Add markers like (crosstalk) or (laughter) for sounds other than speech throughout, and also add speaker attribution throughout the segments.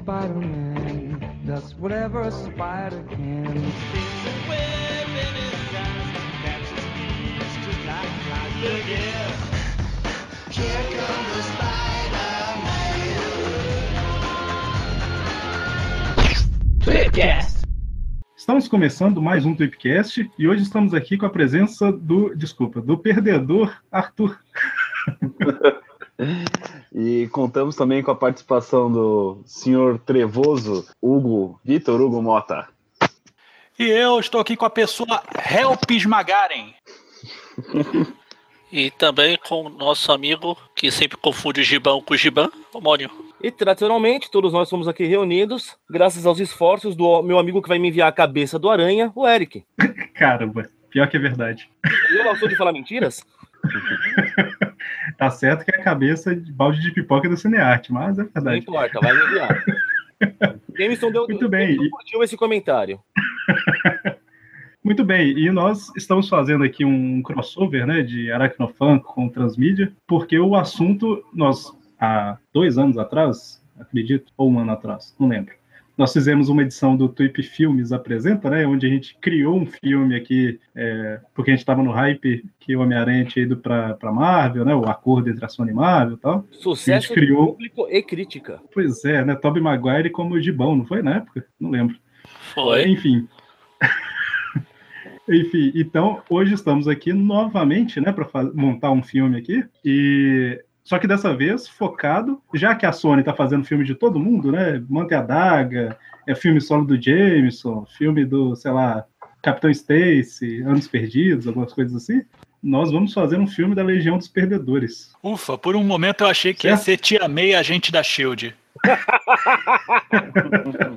Speaker 1: Spider-Man does whatever a spider can.
Speaker 2: There's a web in his eyes that catches thieves just like flies. Look here. Here comes the Spider-Man.
Speaker 3: Tweepcast.
Speaker 4: Estamos começando mais um Tweepcast e hoje estamos aqui com a presença do, desculpa, do perdedor Arthur. (laughs)
Speaker 5: E contamos também com a participação do senhor Trevoso, Hugo, Vitor Hugo Mota.
Speaker 6: E eu estou aqui com a pessoa Help Esmagaren.
Speaker 7: E também com o nosso amigo que sempre confunde o gibão com o gibão, o Mônio.
Speaker 3: E tradicionalmente, todos nós somos aqui reunidos, graças aos esforços do meu amigo que vai me enviar a cabeça do aranha, o Eric. (laughs)
Speaker 4: Caramba, pior que é verdade.
Speaker 3: E eu não sou de falar mentiras? (laughs)
Speaker 4: Tá certo que é a cabeça de balde de pipoca do Cinearte, mas é
Speaker 3: Não
Speaker 4: verdade.
Speaker 3: importa, vai enviar. (laughs) Jameson deu,
Speaker 4: Muito bem.
Speaker 3: Curtiu esse comentário. (laughs)
Speaker 4: Muito bem, e nós estamos fazendo aqui um crossover né, de Aracnofan com Transmídia, porque o assunto, nós, há dois anos atrás, acredito, ou um ano atrás, não lembro, nós fizemos uma edição do Tweep Filmes Apresenta, né, onde a gente criou um filme aqui, é, porque a gente estava no hype que o Homem-Aranha tinha ido para Marvel, né, o acordo entre a Sony e Marvel e tal.
Speaker 3: Sucesso
Speaker 4: gente criou-
Speaker 3: público e crítica.
Speaker 4: Pois é, né, Tobey Maguire como o Gibão, não foi na época? Não lembro.
Speaker 7: Foi.
Speaker 4: Enfim. (laughs) Enfim, então hoje estamos aqui novamente, né, para montar um filme aqui e só que dessa vez focado, já que a Sony está fazendo filme de todo mundo, né, Mante a Daga, é filme solo do Jameson, filme do, sei lá, Capitão Stacy, Anos Perdidos, algumas coisas assim. Nós vamos fazer um filme da Legião dos Perdedores.
Speaker 6: Ufa, por um momento eu achei que ia
Speaker 4: Certo.
Speaker 6: ser Tia May, agente da Shield. (laughs)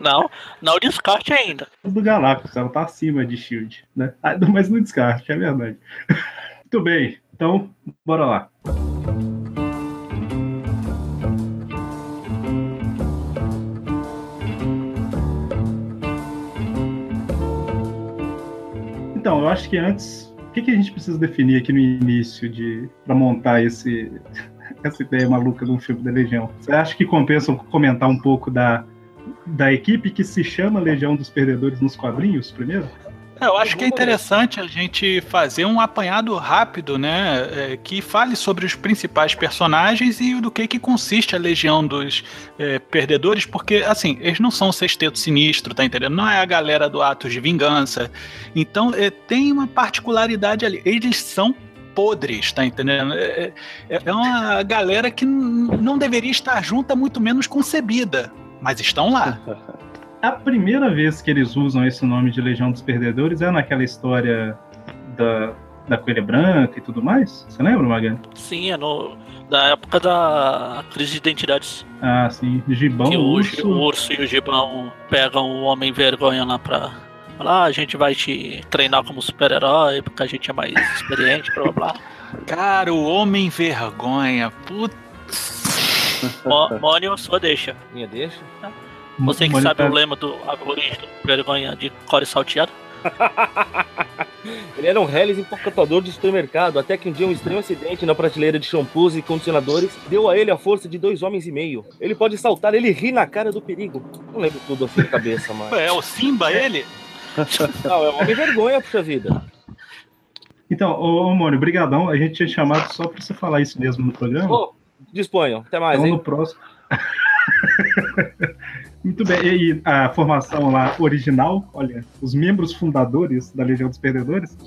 Speaker 7: Não, não descarte ainda.
Speaker 4: do Galactus, ela tá acima de Shield, né? Ah, Mas no descarte, é verdade. (laughs) Muito bem, então bora lá. Eu acho que antes, o que, que a gente precisa definir aqui no início de para montar esse (laughs) essa ideia maluca de um filme da Legião? Você acha que compensa comentar um pouco da da equipe que se chama Legião dos Perdedores nos quadrinhos primeiro?
Speaker 6: É, Eu acho que é interessante a gente fazer um apanhado rápido, né? é, que fale sobre os principais personagens e do que, que consiste a Legião dos é, Perdedores, porque, assim, eles não são o sexteto sinistro, tá entendendo? Não é a galera do Atos de Vingança. Então, é, tem uma particularidade ali. Eles são podres, tá entendendo? É, é- é uma galera que não deveria estar junta, muito menos concebida. Mas estão lá. (laughs)
Speaker 4: A primeira vez que eles usam esse nome de Legião dos Perdedores é naquela história da, da Coelha Branca e tudo mais? Você lembra, Magano?
Speaker 7: Sim, é no, da época da crise de identidades.
Speaker 4: Ah, sim. Gibão,
Speaker 7: que o,
Speaker 4: Urso.
Speaker 7: o urso e o gibão pegam o homem vergonha lá pra. Falar, ah, a gente vai te treinar como super-herói, porque a gente é mais experiente, blá blá blá. (laughs)
Speaker 6: Cara, o Homem Vergonha. Puta.
Speaker 7: Mó- Mônio, sua deixa.
Speaker 3: Minha deixa.
Speaker 7: Você que sabe o lema do a origem do vergonha de core salteado. (laughs)
Speaker 3: Ele era um reles empacotador de supermercado, até que um dia um estranho acidente na prateleira de shampoos e condicionadores deu a ele a força de dois homens e meio. Ele pode saltar, ele ri na cara do perigo. Não lembro tudo assim de cabeça, mas.
Speaker 6: É o Simba ele? (laughs)
Speaker 3: Não, é um homem vergonha, puxa vida.
Speaker 4: Então, ô, ô Mônio, brigadão. A gente tinha chamado só pra você falar isso mesmo no programa.
Speaker 3: Ô, disponham, até mais,
Speaker 4: então,
Speaker 3: hein?
Speaker 4: no próximo... (laughs) Muito bem. E a formação lá original, olha, os membros fundadores da Legião dos Perdedores,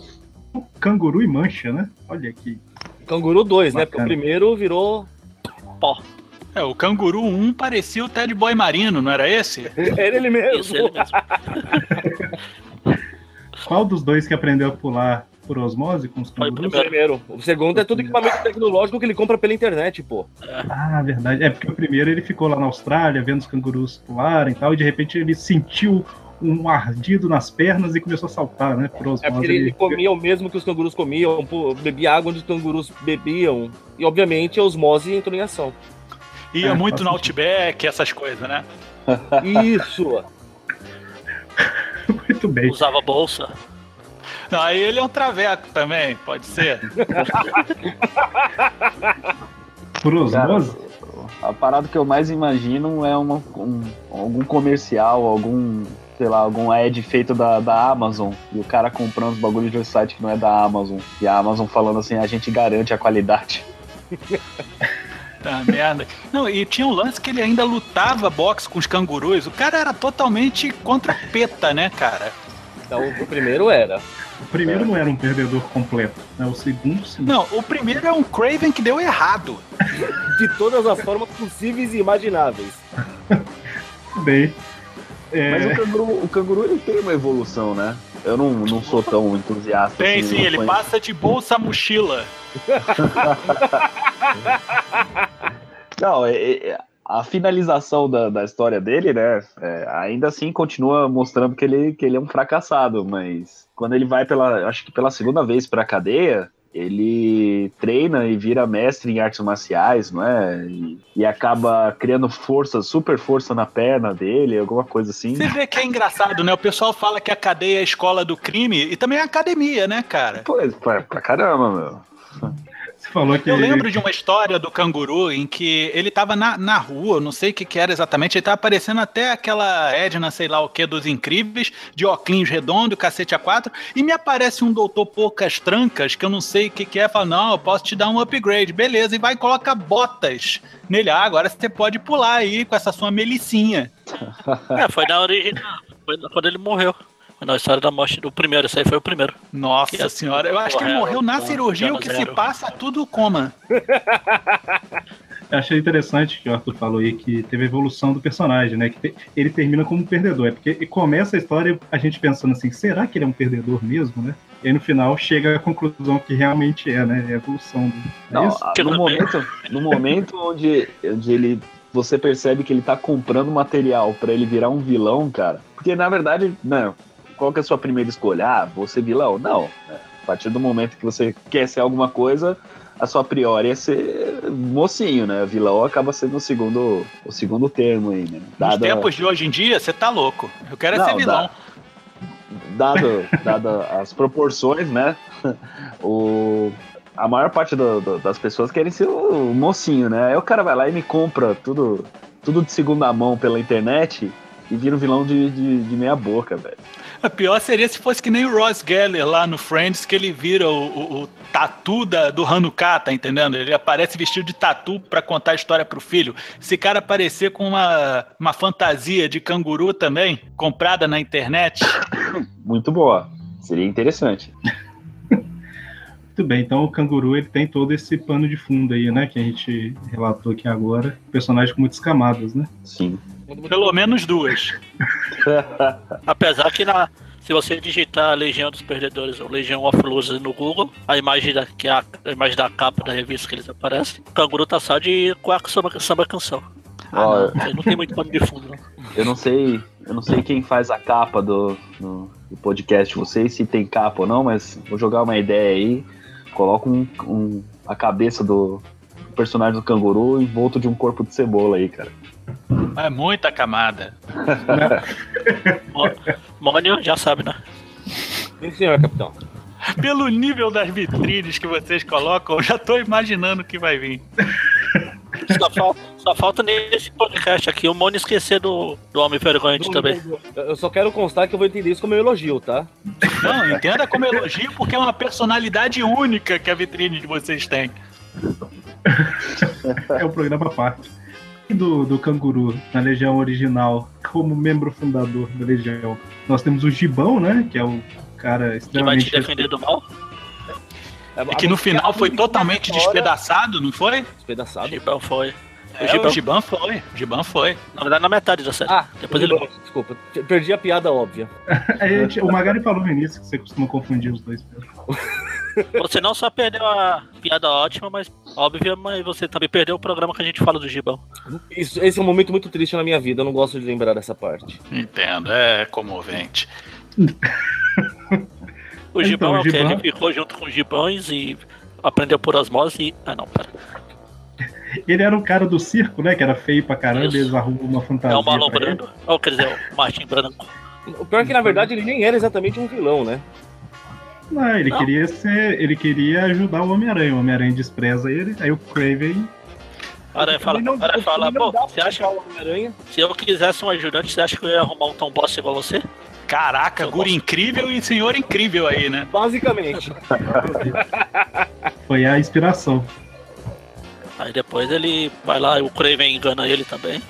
Speaker 4: o Canguru e Mancha, né? Olha aqui.
Speaker 3: Canguru 2, né? Porque o primeiro virou.
Speaker 7: Pó.
Speaker 6: É, o Canguru 1 parecia o Ted Boy Marino, não era esse? (laughs)
Speaker 3: Era ele mesmo.
Speaker 7: Isso, ele mesmo. (laughs)
Speaker 4: Qual dos dois que aprendeu a pular por osmose com os
Speaker 7: Foi o
Speaker 4: cangurus?
Speaker 3: O primeiro. O segundo é tudo equipamento tecnológico que ele compra pela internet, pô.
Speaker 4: Ah, verdade. É porque o primeiro ele ficou lá na Austrália vendo os cangurus pularem e tal, e de repente ele sentiu um ardido nas pernas e começou a saltar, né? Por osmose.
Speaker 3: É porque ele comia o mesmo que os cangurus comiam, pô, bebia água onde os cangurus bebiam. E, obviamente, a osmose entrou em ação.
Speaker 6: Ia
Speaker 4: É,
Speaker 6: muito no Outback, essas coisas, né?
Speaker 3: Isso! (laughs)
Speaker 4: Muito bem.
Speaker 7: Usava bolsa.
Speaker 6: Não, aí ele é um traveco também, pode ser. (laughs)
Speaker 4: Por osmose?
Speaker 5: a parada que eu mais imagino é uma, um- algum comercial, algum, sei lá, algum ad feito da, da Amazon. E o cara comprando os bagulhos de um site que não é da Amazon. E a Amazon falando assim, a gente garante a qualidade. (laughs)
Speaker 6: Tá merda. Não, e tinha um lance que ele ainda lutava boxe com os cangurus. O cara era totalmente contra a PETA, né, cara?
Speaker 3: Então, o primeiro era.
Speaker 4: O primeiro não era um perdedor completo, né? O segundo, sim.
Speaker 6: Não, o primeiro é um Craven que deu errado.
Speaker 3: De todas as formas possíveis e imagináveis. (laughs)
Speaker 4: Bem. É,
Speaker 5: Mas o canguru, o canguru ele tem uma evolução, né? Eu não, não sou tão entusiasta.
Speaker 6: Tem
Speaker 5: assim,
Speaker 6: sim, ele
Speaker 5: conheço.
Speaker 6: passa de bolsa a mochila. (laughs) (laughs)
Speaker 5: Não, é- é- a finalização da, da história dele, né? é, ainda assim continua mostrando que ele, que ele é um fracassado, mas quando ele vai pela, acho que pela segunda vez pra cadeia, ele treina e vira mestre em artes marciais, não é? E, e acaba criando força, super força na perna dele, alguma coisa assim.
Speaker 6: Você vê que é engraçado, né? O pessoal fala que a cadeia é a escola do crime e também é academia, né, cara?
Speaker 5: Pois, pra, pra caramba, meu.
Speaker 4: Falou que
Speaker 6: Eu lembro de uma história do canguru em que ele tava na, na rua, não sei o que, que era exatamente, ele tava aparecendo até aquela Edna, sei lá o que, dos incríveis, de óculos redondo, cacete a quatro, e me aparece um doutor poucas trancas, que eu não sei o que, que é, fala, não, eu posso te dar um upgrade, beleza, e vai e coloca botas nele. Ah, agora você pode pular aí com essa sua melicinha. (laughs)
Speaker 7: É, foi na original. Foi quando ele morreu. Foi na história da morte do primeiro. Esse aí foi o primeiro.
Speaker 6: Nossa
Speaker 7: Que-
Speaker 6: senhora, eu acho que ele morreu na
Speaker 7: então,
Speaker 6: cirurgia, o que se passa tudo coma. (laughs)
Speaker 4: Eu achei interessante que o Arthur falou aí que teve a evolução do personagem, né? Que te- ele termina como um perdedor. É porque começa a história a gente pensando assim, será que ele é um perdedor mesmo, né? E aí no final chega à conclusão que realmente é, né? É a evolução do. É
Speaker 5: Não,
Speaker 7: Que
Speaker 5: no momento, no momento onde, onde ele você percebe que ele tá comprando material pra ele virar um vilão, cara. Porque na verdade, não, qual que é a sua primeira escolha? Ah, vou ser vilão? Não. A partir do momento que você quer ser alguma coisa, a sua priori é ser mocinho, né? Vilão acaba sendo o segundo, o segundo termo aí, né?
Speaker 6: Nos
Speaker 5: Dada-
Speaker 6: tempos de hoje em dia, você tá louco. Eu quero é
Speaker 5: Não,
Speaker 6: ser vilão.
Speaker 5: dá. dado, dado as proporções, né? O, a maior parte do- do- das pessoas querem ser o mocinho, né? Aí o cara vai lá e me compra tudo, tudo de segunda mão pela internet e vira um vilão de, de, de meia boca, velho.
Speaker 6: A (laughs) pior seria se fosse que nem o Ross Geller lá no Friends, que ele vira o, o, o tatu da, do Hanukkah, tá entendendo? Ele aparece vestido de tatu pra contar a história pro filho. Se cara aparecer com uma, uma fantasia de canguru também, comprada na internet, (coughs)
Speaker 5: Muito boa. Seria interessante. (laughs)
Speaker 4: Muito bem, então o canguru ele tem todo esse pano de fundo aí, né? Que a gente relatou aqui agora. Personagem com muitas camadas, né?
Speaker 5: Sim.
Speaker 6: Pelo menos duas. (laughs)
Speaker 7: Apesar que na, se você digitar Legião dos Perdedores ou Legião of Losers no Google, a imagem da, que é a, a imagem da capa da revista que eles aparecem, o canguru tá só de cueca samba, samba canção.
Speaker 5: Ó,
Speaker 7: Não, não tem muito pano de fundo, não.
Speaker 5: eu não sei, eu não sei quem faz a capa do, do, do podcast vocês, se tem capa ou não, mas vou jogar uma ideia aí. Coloca um, um- a cabeça do personagem do canguru em volta de um corpo de cebola aí, cara.
Speaker 6: É muita camada.
Speaker 7: Mônio já sabe, né?
Speaker 3: Sim, senhor, capitão.
Speaker 6: Pelo nível das vitrines que vocês colocam, eu já tô imaginando o que vai vir.
Speaker 7: Só, fal- só falta nesse podcast aqui o Mônio esquecer do, do Homem Vergonhante também.
Speaker 3: Eu só quero constar que eu vou entender isso como um elogio, tá?
Speaker 6: Não, entenda como elogio, porque é uma personalidade única que a vitrine de vocês tem.
Speaker 4: É um programa à parte. Do, do canguru na Legião original, como membro fundador da Legião, nós temos o Gibão, né? Que é o cara
Speaker 7: Que vai
Speaker 4: extremamente.
Speaker 7: te defender do mal?
Speaker 6: E que no final foi totalmente despedaçado, não foi?
Speaker 3: Despedaçado.
Speaker 7: Gibão foi.
Speaker 6: É,
Speaker 7: Gibão.
Speaker 6: o Giban foi. O Giban foi.
Speaker 7: Na verdade, na metade da série.
Speaker 3: Ah,
Speaker 7: Depois ele
Speaker 3: Gibão, desculpa. Perdi a piada óbvia. (laughs)
Speaker 4: A gente- o Magari falou no início que você costuma confundir os dois. (laughs)
Speaker 7: Você não só perdeu a piada ótima, mas óbvia, mas você também perdeu o programa que a gente fala do Gibão.
Speaker 3: Isso, esse é um momento muito triste na minha vida. Eu não gosto de lembrar dessa parte.
Speaker 6: Entendo, é comovente.
Speaker 7: O Gibão
Speaker 4: Então,
Speaker 7: é o?
Speaker 4: Gibão-
Speaker 7: Ele ficou junto com os Gibões e aprendeu por osmose e. Ah, não, pera.
Speaker 4: Ele era o cara do circo, né? Que era feio pra caramba,
Speaker 7: Isso.
Speaker 4: eles arrumam uma fantasia.
Speaker 7: É o Marlon
Speaker 4: ele.
Speaker 7: Brando. Ou quer dizer, o Martin Branco.
Speaker 3: O pior é que, na verdade, ele nem era exatamente um vilão, né?
Speaker 4: Não, ele
Speaker 7: Não.
Speaker 4: queria ser. Ele queria ajudar o Homem-Aranha. O Homem-Aranha despreza ele, aí o Craven.
Speaker 7: Aranha fala,
Speaker 3: não-
Speaker 7: Aranha fala, pô, você acha
Speaker 3: o Homem-Aranha?
Speaker 7: se eu quisesse um ajudante, você acha que eu ia arrumar um Tom Boss igual você?
Speaker 6: Caraca, guri incrível e senhor incrível aí, né?
Speaker 3: Basicamente. (laughs)
Speaker 4: Foi a inspiração.
Speaker 7: Aí depois ele vai lá e o Craven engana ele também.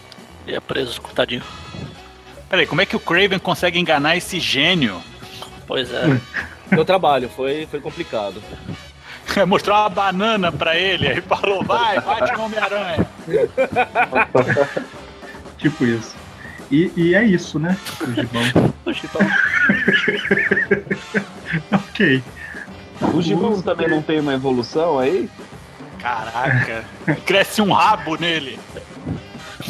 Speaker 7: E é preso, coitadinho.
Speaker 6: Peraí, como é que o Craven consegue enganar esse gênio?
Speaker 7: Pois é. (laughs)
Speaker 3: Meu trabalho, foi, foi complicado. (laughs)
Speaker 6: Mostrou uma banana pra ele, aí falou, vai, bate no Homem-Aranha. (laughs)
Speaker 4: Tipo isso. E, e é isso, né? O Gibão. (laughs) Ok.
Speaker 5: O Gibão também não tem uma evolução aí?
Speaker 6: Caraca, cresce um rabo nele.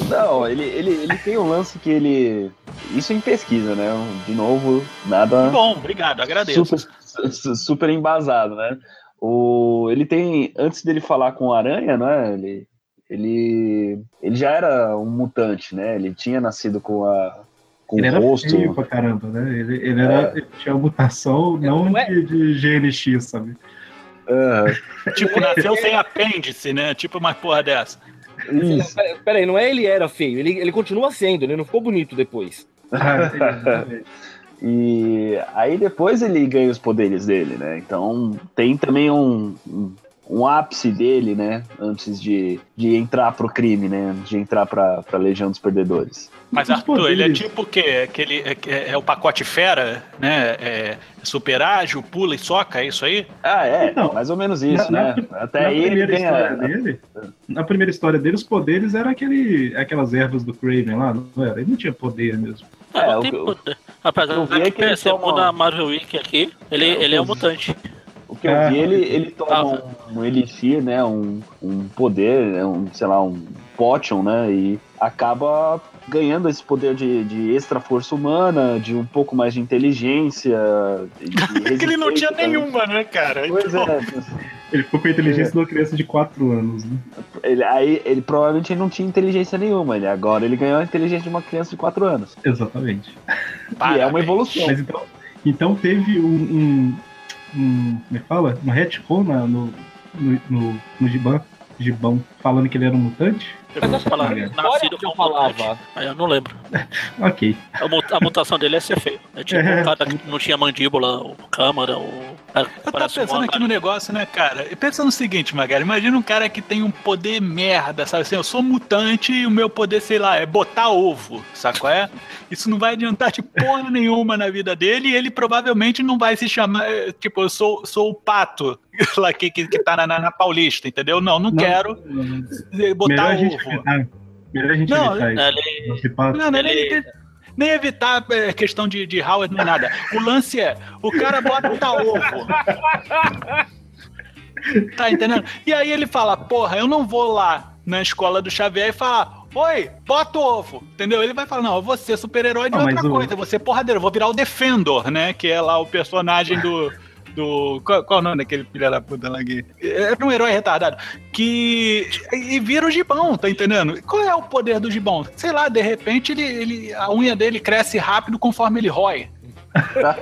Speaker 5: Não, ele, ele, ele tem um lance que ele. Isso em pesquisa, né? De novo, nada.
Speaker 6: Bom, obrigado, agradeço.
Speaker 5: super, su- super embasado, né? O, ele tem, antes dele falar com o Aranha, né? Ele, ele, ele já era um mutante, né? Ele tinha nascido com a com
Speaker 4: Ele
Speaker 5: o
Speaker 4: era
Speaker 5: rosto.
Speaker 4: feio pra caramba, né? Ele, ele, era, ele tinha mutação não
Speaker 3: Não é-
Speaker 4: de, de GNX, sabe?
Speaker 6: Tipo, nasceu sem apêndice, né? Tipo uma porra dessa.
Speaker 5: isso.
Speaker 3: Pera- Peraí, não é ele era feio, ele, ele continua sendo, ele não ficou bonito depois.
Speaker 4: Ah. (laughs)
Speaker 5: E aí depois ele ganha os poderes dele, né? Então tem também um, um, um ápice dele, né? Antes de, de entrar pro crime, né? Antes de entrar pra, pra Legião dos Perdedores.
Speaker 6: Mas Arthur, ele é tipo o quê? Aquele, é, é- é o pacote fera, né? É super ágil, pula e soca, é isso aí?
Speaker 5: Ah, é,
Speaker 4: Então,
Speaker 5: mais ou menos isso,
Speaker 4: na-
Speaker 5: né? Até
Speaker 4: na
Speaker 5: aí ele
Speaker 4: primeira história
Speaker 5: ganha.
Speaker 4: dele, na primeira história dele, os poderes eram aquele, aquelas ervas do Craven lá, não era? Ele não tinha poder mesmo.
Speaker 5: É,
Speaker 7: não
Speaker 5: o
Speaker 7: tem
Speaker 5: que eu-
Speaker 7: poder. Apesar
Speaker 5: é
Speaker 7: de
Speaker 5: que ele
Speaker 7: que segundo
Speaker 5: toma-
Speaker 7: a Marvel Wiki aqui, ele,
Speaker 5: É,
Speaker 7: ele é um mutante.
Speaker 5: O que eu
Speaker 4: Ah.
Speaker 5: vi, ele, ele toma um, um elixir, né? Um, um poder, né, um, sei lá, um potion, né? E acaba ganhando esse poder de, de extra força humana, de um pouco mais de inteligência. De (laughs)
Speaker 6: que ele não tinha
Speaker 5: também.
Speaker 6: nenhuma, né, cara?
Speaker 5: Pois
Speaker 6: Então,
Speaker 5: é. (laughs)
Speaker 4: Ele ficou com a inteligência de uma criança de 4 anos, né?
Speaker 5: Ele, aí ele provavelmente não tinha inteligência nenhuma. Ele, agora ele ganhou a inteligência de uma criança de 4 anos.
Speaker 4: Exatamente.
Speaker 5: E é
Speaker 6: parabéns.
Speaker 5: uma evolução.
Speaker 4: Mas então, então teve um, um, um como é que fala? Um retcon na- no, no, no, no Gibão, Gibão, falando que ele era um mutante?
Speaker 7: Eu nascido
Speaker 3: que eu
Speaker 7: como mutante.
Speaker 3: falava.
Speaker 7: Aí eu não lembro.
Speaker 4: Ok.
Speaker 7: A, mu- a mutação dele é ser feio. É tipo
Speaker 4: É.
Speaker 7: um cara que não tinha mandíbula, ou câmara, ou. é,
Speaker 6: Eu tava pensando aqui no negócio, né, cara? E pensa no seguinte, Magari, imagina um cara que tem um poder merda, sabe assim, eu sou mutante e o meu poder, sei lá, é botar ovo, sabe qual é? Isso não vai adiantar de porra nenhuma na vida dele e ele provavelmente não vai se chamar, tipo, eu sou, sou o pato (laughs) lá que, que, que tá na, na, na Paulista, entendeu? Não, não,
Speaker 4: Não,
Speaker 6: quero eh, botar
Speaker 4: Melhor a gente
Speaker 6: ovo.
Speaker 4: Evitar. Melhor a gente
Speaker 6: Não,
Speaker 4: evitar isso.
Speaker 7: É, ele-
Speaker 4: Não.
Speaker 6: Não, não, nem,
Speaker 7: Ele-
Speaker 6: nem- nem evitar é, questão de, de Howard nem nada. O lance é, o cara bota ovo. Tá entendendo? E aí ele fala, porra, eu não vou lá na escola do Xavier e falar, oi, bota ovo. Entendeu? Ele vai falar, não, eu vou ser super-herói de
Speaker 4: Não,
Speaker 6: outra
Speaker 4: o-
Speaker 6: coisa, vou ser porradeiro, eu vou virar o Defendor, né? Que é lá o personagem do. Do. Qual, qual o nome daquele filho da puta lá aqui? Era um herói retardado. Que. E vira o gibão, tá entendendo? Qual é o poder do gibão? Sei lá, de repente ele, ele, a unha dele cresce rápido conforme ele rói. (laughs)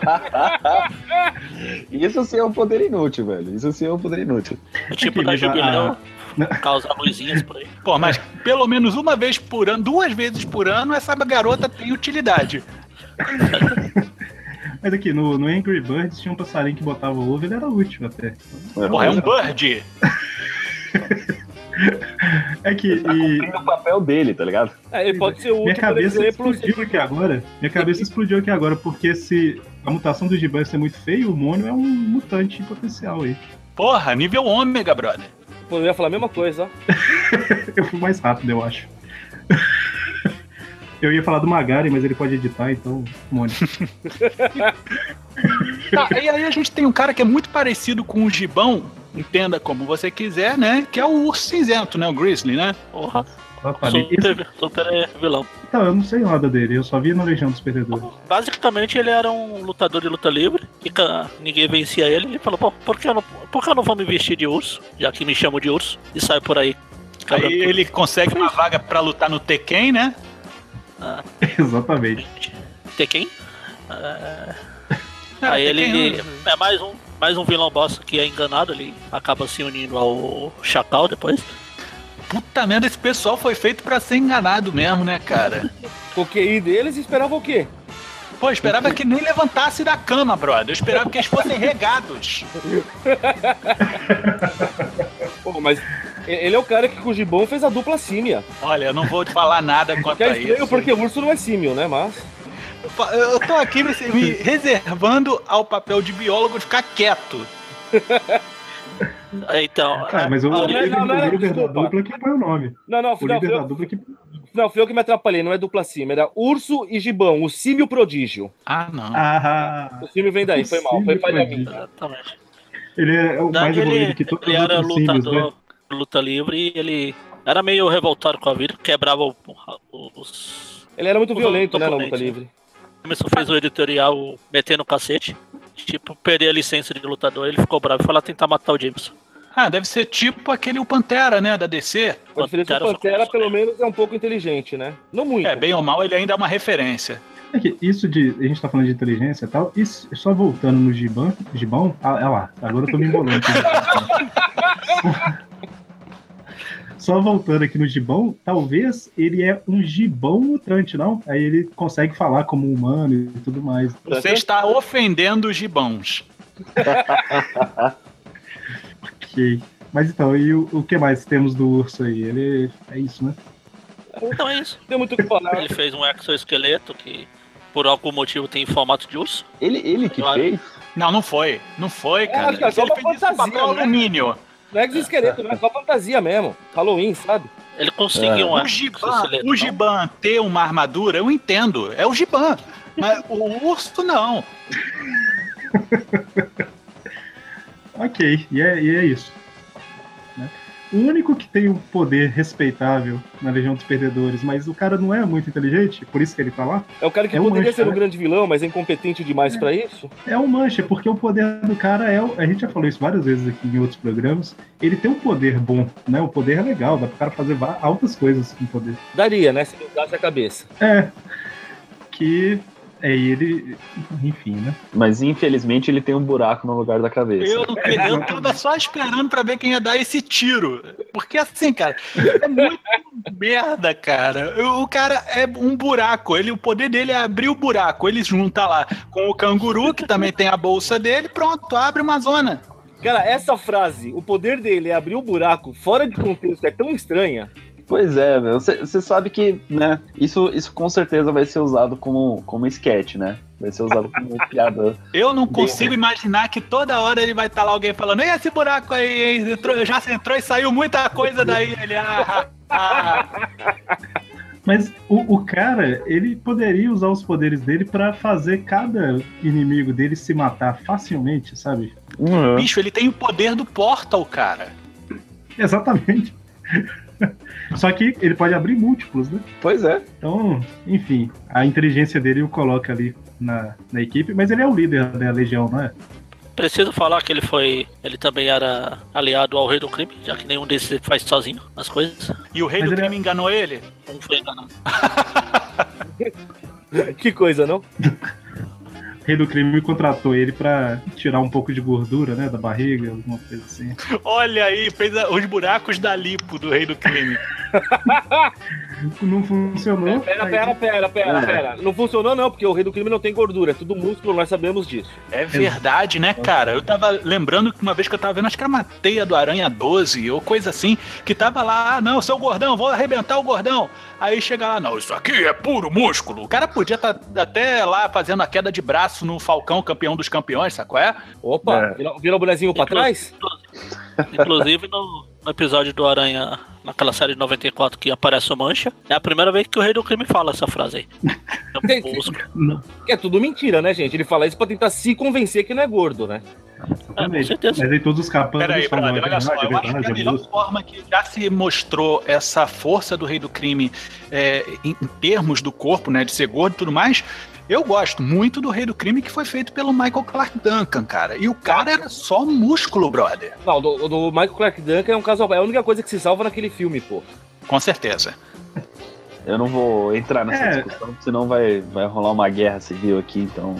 Speaker 5: Isso sim é um poder inútil, velho. Isso sim é um poder inútil.
Speaker 7: é tipo da Jubileu,
Speaker 4: da-
Speaker 7: causar luzinhas por aí.
Speaker 6: Pô, mas pelo menos uma vez por ano, duas vezes por ano, essa garota tem utilidade. (laughs)
Speaker 4: Mas aqui, no, no Angry Birds tinha um passarinho que botava ovo, ele era útil até.
Speaker 6: Porra, é um bird. (laughs)
Speaker 4: É que.
Speaker 5: Tá
Speaker 4: E,
Speaker 5: o papel dele, tá ligado?
Speaker 3: É, ele pode ser útil,
Speaker 4: minha
Speaker 3: por
Speaker 4: cabeça
Speaker 3: exemplo,
Speaker 4: explodiu aqui agora. Minha cabeça (laughs) explodiu aqui agora, porque se a mutação do Giban ser muito feio, o Mônio é um mutante potencial aí.
Speaker 6: Porra, nível ômega, brother.
Speaker 3: Pô, eu ia falar a mesma coisa. (laughs)
Speaker 4: Eu fui mais rápido, eu acho. Eu ia falar do Magari, mas ele pode editar, então, Mônio.
Speaker 6: Tá, e aí a gente tem um cara que é muito parecido com o gibão, entenda como você quiser, né? Que é o urso cinzento, né? O Grizzly, né?
Speaker 7: Porra, super é, vilão.
Speaker 4: Então, eu não sei nada dele, eu só vi na Legião dos Perdedores.
Speaker 7: Basicamente, ele era um lutador de luta livre, e ninguém vencia ele. Ele falou: Pô, por que, eu não, por que eu não vou me vestir de urso, já que me chamam de urso, e saio por aí.
Speaker 6: Aí ele consegue uma vaga pra lutar no Tekken, né? (laughs)
Speaker 4: Exatamente.
Speaker 7: Tem quem? É, aí ele
Speaker 6: Tekken,
Speaker 7: é mais um, mais um vilão bosta que é enganado, ele acaba se unindo ao Chacal depois.
Speaker 6: Puta merda, esse pessoal foi feito pra ser enganado mesmo, né, cara? (laughs)
Speaker 3: O QI deles esperava o quê?
Speaker 6: Pô, eu esperava que nem levantasse da cama, brother. Eu esperava que eles fossem regados. (laughs)
Speaker 3: Pô, mas ele é o cara que com o Gibão fez a dupla símia.
Speaker 6: Olha, eu não vou te falar nada (laughs) quanto
Speaker 3: é
Speaker 6: a isso.
Speaker 3: porque o urso não é símio, né? Mas.
Speaker 6: Eu tô aqui me, me (laughs) reservando ao papel de biólogo de ficar quieto. (laughs)
Speaker 7: Então,
Speaker 4: Cara, mas o,
Speaker 3: Ah,
Speaker 4: o
Speaker 3: não,
Speaker 4: líder,
Speaker 3: não, não,
Speaker 4: o líder da dupla que põe o nome.
Speaker 3: Não, não,
Speaker 4: O
Speaker 3: não,
Speaker 4: líder
Speaker 3: foi,
Speaker 4: da
Speaker 3: eu,
Speaker 4: dupla que.
Speaker 3: não, foi eu que me atrapalhei, não é dupla símia, era urso e gibão, o símio prodígio.
Speaker 6: Ah, não.
Speaker 4: Ah,
Speaker 3: O símio vem daí, foi mal, foi falha minha.
Speaker 7: exatamente.
Speaker 4: ele é o mais evoluído
Speaker 7: ele,
Speaker 4: que todos
Speaker 7: ele
Speaker 4: os
Speaker 7: era
Speaker 4: outros símios, né?
Speaker 7: Luta livre e ele era meio revoltado com a vida, quebrava o- os.
Speaker 3: Ele era muito violento, né, na luta livre.
Speaker 7: Começou fez o editorial metendo o cacete. Tipo, perder a licença de lutador, ele ficou bravo e foi lá tentar matar o Jameson.
Speaker 6: Ah, deve ser tipo aquele o Pantera, né, da DC.
Speaker 3: A diferença que o Pantera, pelo menos, é um pouco inteligente, né? Não muito.
Speaker 6: É, bem ou mal, ele ainda é uma referência.
Speaker 4: É que isso de. A gente tá falando de inteligência e tal. Isso, só voltando no Gibão. Gibão? Ah, é lá. Agora eu tô me embolando. (laughs) (laughs) só voltando aqui no Gibão, talvez ele é um Gibão mutante, não? Aí ele consegue falar como humano e tudo mais.
Speaker 6: Você está ofendendo os gibãos.
Speaker 4: Ok. Mas então, e o, o que mais temos do urso aí? Ele é isso, né?
Speaker 7: Então é isso.
Speaker 3: Não tem muito o que falar.
Speaker 7: Ele fez um exoesqueleto que, por algum motivo, tem formato de urso.
Speaker 5: Ele, ele que
Speaker 7: Claro.
Speaker 5: fez?
Speaker 6: Não, não foi. Não foi, cara.
Speaker 3: acho que é só
Speaker 6: ele
Speaker 3: uma
Speaker 6: fez isso com
Speaker 3: fantasia,
Speaker 6: papel
Speaker 3: né?
Speaker 6: alumínio.
Speaker 3: Não é exoesqueleto, não é só fantasia mesmo. Halloween, sabe?
Speaker 7: Ele conseguiu um
Speaker 6: O Giban, o? Giban ter uma armadura, eu entendo. É o Giban. Mas o urso não. (laughs)
Speaker 4: Ok, e é, e é isso. O único que tem um poder respeitável na Legião dos Perdedores, mas o cara não é muito inteligente, por isso que ele tá lá,
Speaker 3: É o cara que
Speaker 4: É um
Speaker 3: poderia
Speaker 4: mancha,
Speaker 3: ser o
Speaker 4: né?
Speaker 3: grande vilão, mas é incompetente demais pra isso.
Speaker 4: é um mancha, porque o poder do cara é. A gente já falou isso várias vezes aqui em outros programas. Ele tem um poder bom, né? O poder é legal, dá pro cara fazer altas coisas com poder.
Speaker 3: Daria, né? Se não usasse a cabeça.
Speaker 4: É. Que. É ele. Enfim, né?
Speaker 5: Mas infelizmente ele tem um buraco no lugar da cabeça.
Speaker 6: Eu, não queria- eu tava só esperando pra ver quem ia dar esse tiro. Porque assim, cara, é muito (laughs) merda, cara. O cara é um buraco. Ele, o poder dele é abrir o buraco. Ele junta lá com o canguru, que também tem a bolsa dele, pronto, abre uma zona.
Speaker 3: Cara, essa frase, o poder dele é abrir o buraco fora de contexto, é tão estranha.
Speaker 5: Pois é, meu. Você sabe que, né? Isso, isso com certeza vai ser usado como, como sketch, né? Vai ser usado como piada. (laughs)
Speaker 6: Eu não consigo imaginar que toda hora ele vai estar lá alguém falando, e esse buraco aí, hein? Entrou- já entrou e saiu muita coisa daí. Ele, ah, ah, ah.
Speaker 4: Mas o, o cara, ele poderia usar os poderes dele pra fazer cada inimigo dele se matar facilmente, sabe?
Speaker 5: Uhum.
Speaker 6: Bicho, ele tem o poder do Portal, cara.
Speaker 4: Exatamente. (laughs) Só que ele pode abrir múltiplos, né?
Speaker 5: Pois é.
Speaker 4: Então, enfim, a inteligência dele o coloca ali na, na equipe, mas ele é o líder da Legião, não é?
Speaker 7: Preciso falar que ele foi. Ele também era aliado ao rei do crime, já que nenhum desses faz sozinho as coisas.
Speaker 6: E o rei
Speaker 4: Mas
Speaker 6: do
Speaker 4: ele
Speaker 6: crime enganou ele?
Speaker 7: Um foi enganado. (laughs)
Speaker 3: Que coisa, não? (laughs)
Speaker 4: Rei do crime contratou ele pra tirar um pouco de gordura, né, da barriga, alguma coisa assim.
Speaker 6: Olha aí, fez a- os buracos da lipo do rei do crime. (laughs)
Speaker 4: Não funcionou.
Speaker 3: Pera, pera, pera, pera,
Speaker 5: É.
Speaker 3: pera. Não funcionou, não, porque o rei do crime não tem gordura, é tudo músculo, nós sabemos disso.
Speaker 6: É verdade, né, cara? Eu tava lembrando que uma vez que eu tava vendo, acho que era uma teia do Aranha 12 ou coisa assim, que tava lá, ah, não, seu gordão, vou arrebentar o gordão. Aí chega lá, não, isso aqui é puro músculo. O cara podia estar até lá fazendo a queda de braço no Falcão, campeão dos campeões, sabe qual é?
Speaker 3: Opa,
Speaker 5: É.
Speaker 3: vira o bonezinho pra trás?
Speaker 7: Inclusive no, no episódio do Aranha, naquela série de 94 que aparece o Mancha, é a primeira vez que o rei do crime fala essa frase aí.
Speaker 4: Não, (laughs)
Speaker 3: Que é tudo mentira, né, gente? Ele fala isso pra tentar se convencer que não é gordo, né?
Speaker 4: Exatamente.
Speaker 7: certeza.
Speaker 4: Mas aí todos os capangas
Speaker 6: Peraí, brother,
Speaker 4: é
Speaker 6: olha só, eu acho que a melhor forma que já se mostrou essa força do rei do crime é, em, em termos do corpo, né, de ser gordo e tudo mais, eu gosto muito do rei do crime que foi feito pelo Michael Clark Duncan, cara. E o cara era só músculo, brother.
Speaker 3: Não, do, do Michael Clark Duncan é um caso. É a única coisa que se salva naquele filme, pô.
Speaker 6: Com certeza.
Speaker 5: Eu não vou entrar nessa
Speaker 4: É.
Speaker 5: discussão, senão vai, vai rolar uma guerra civil aqui, então.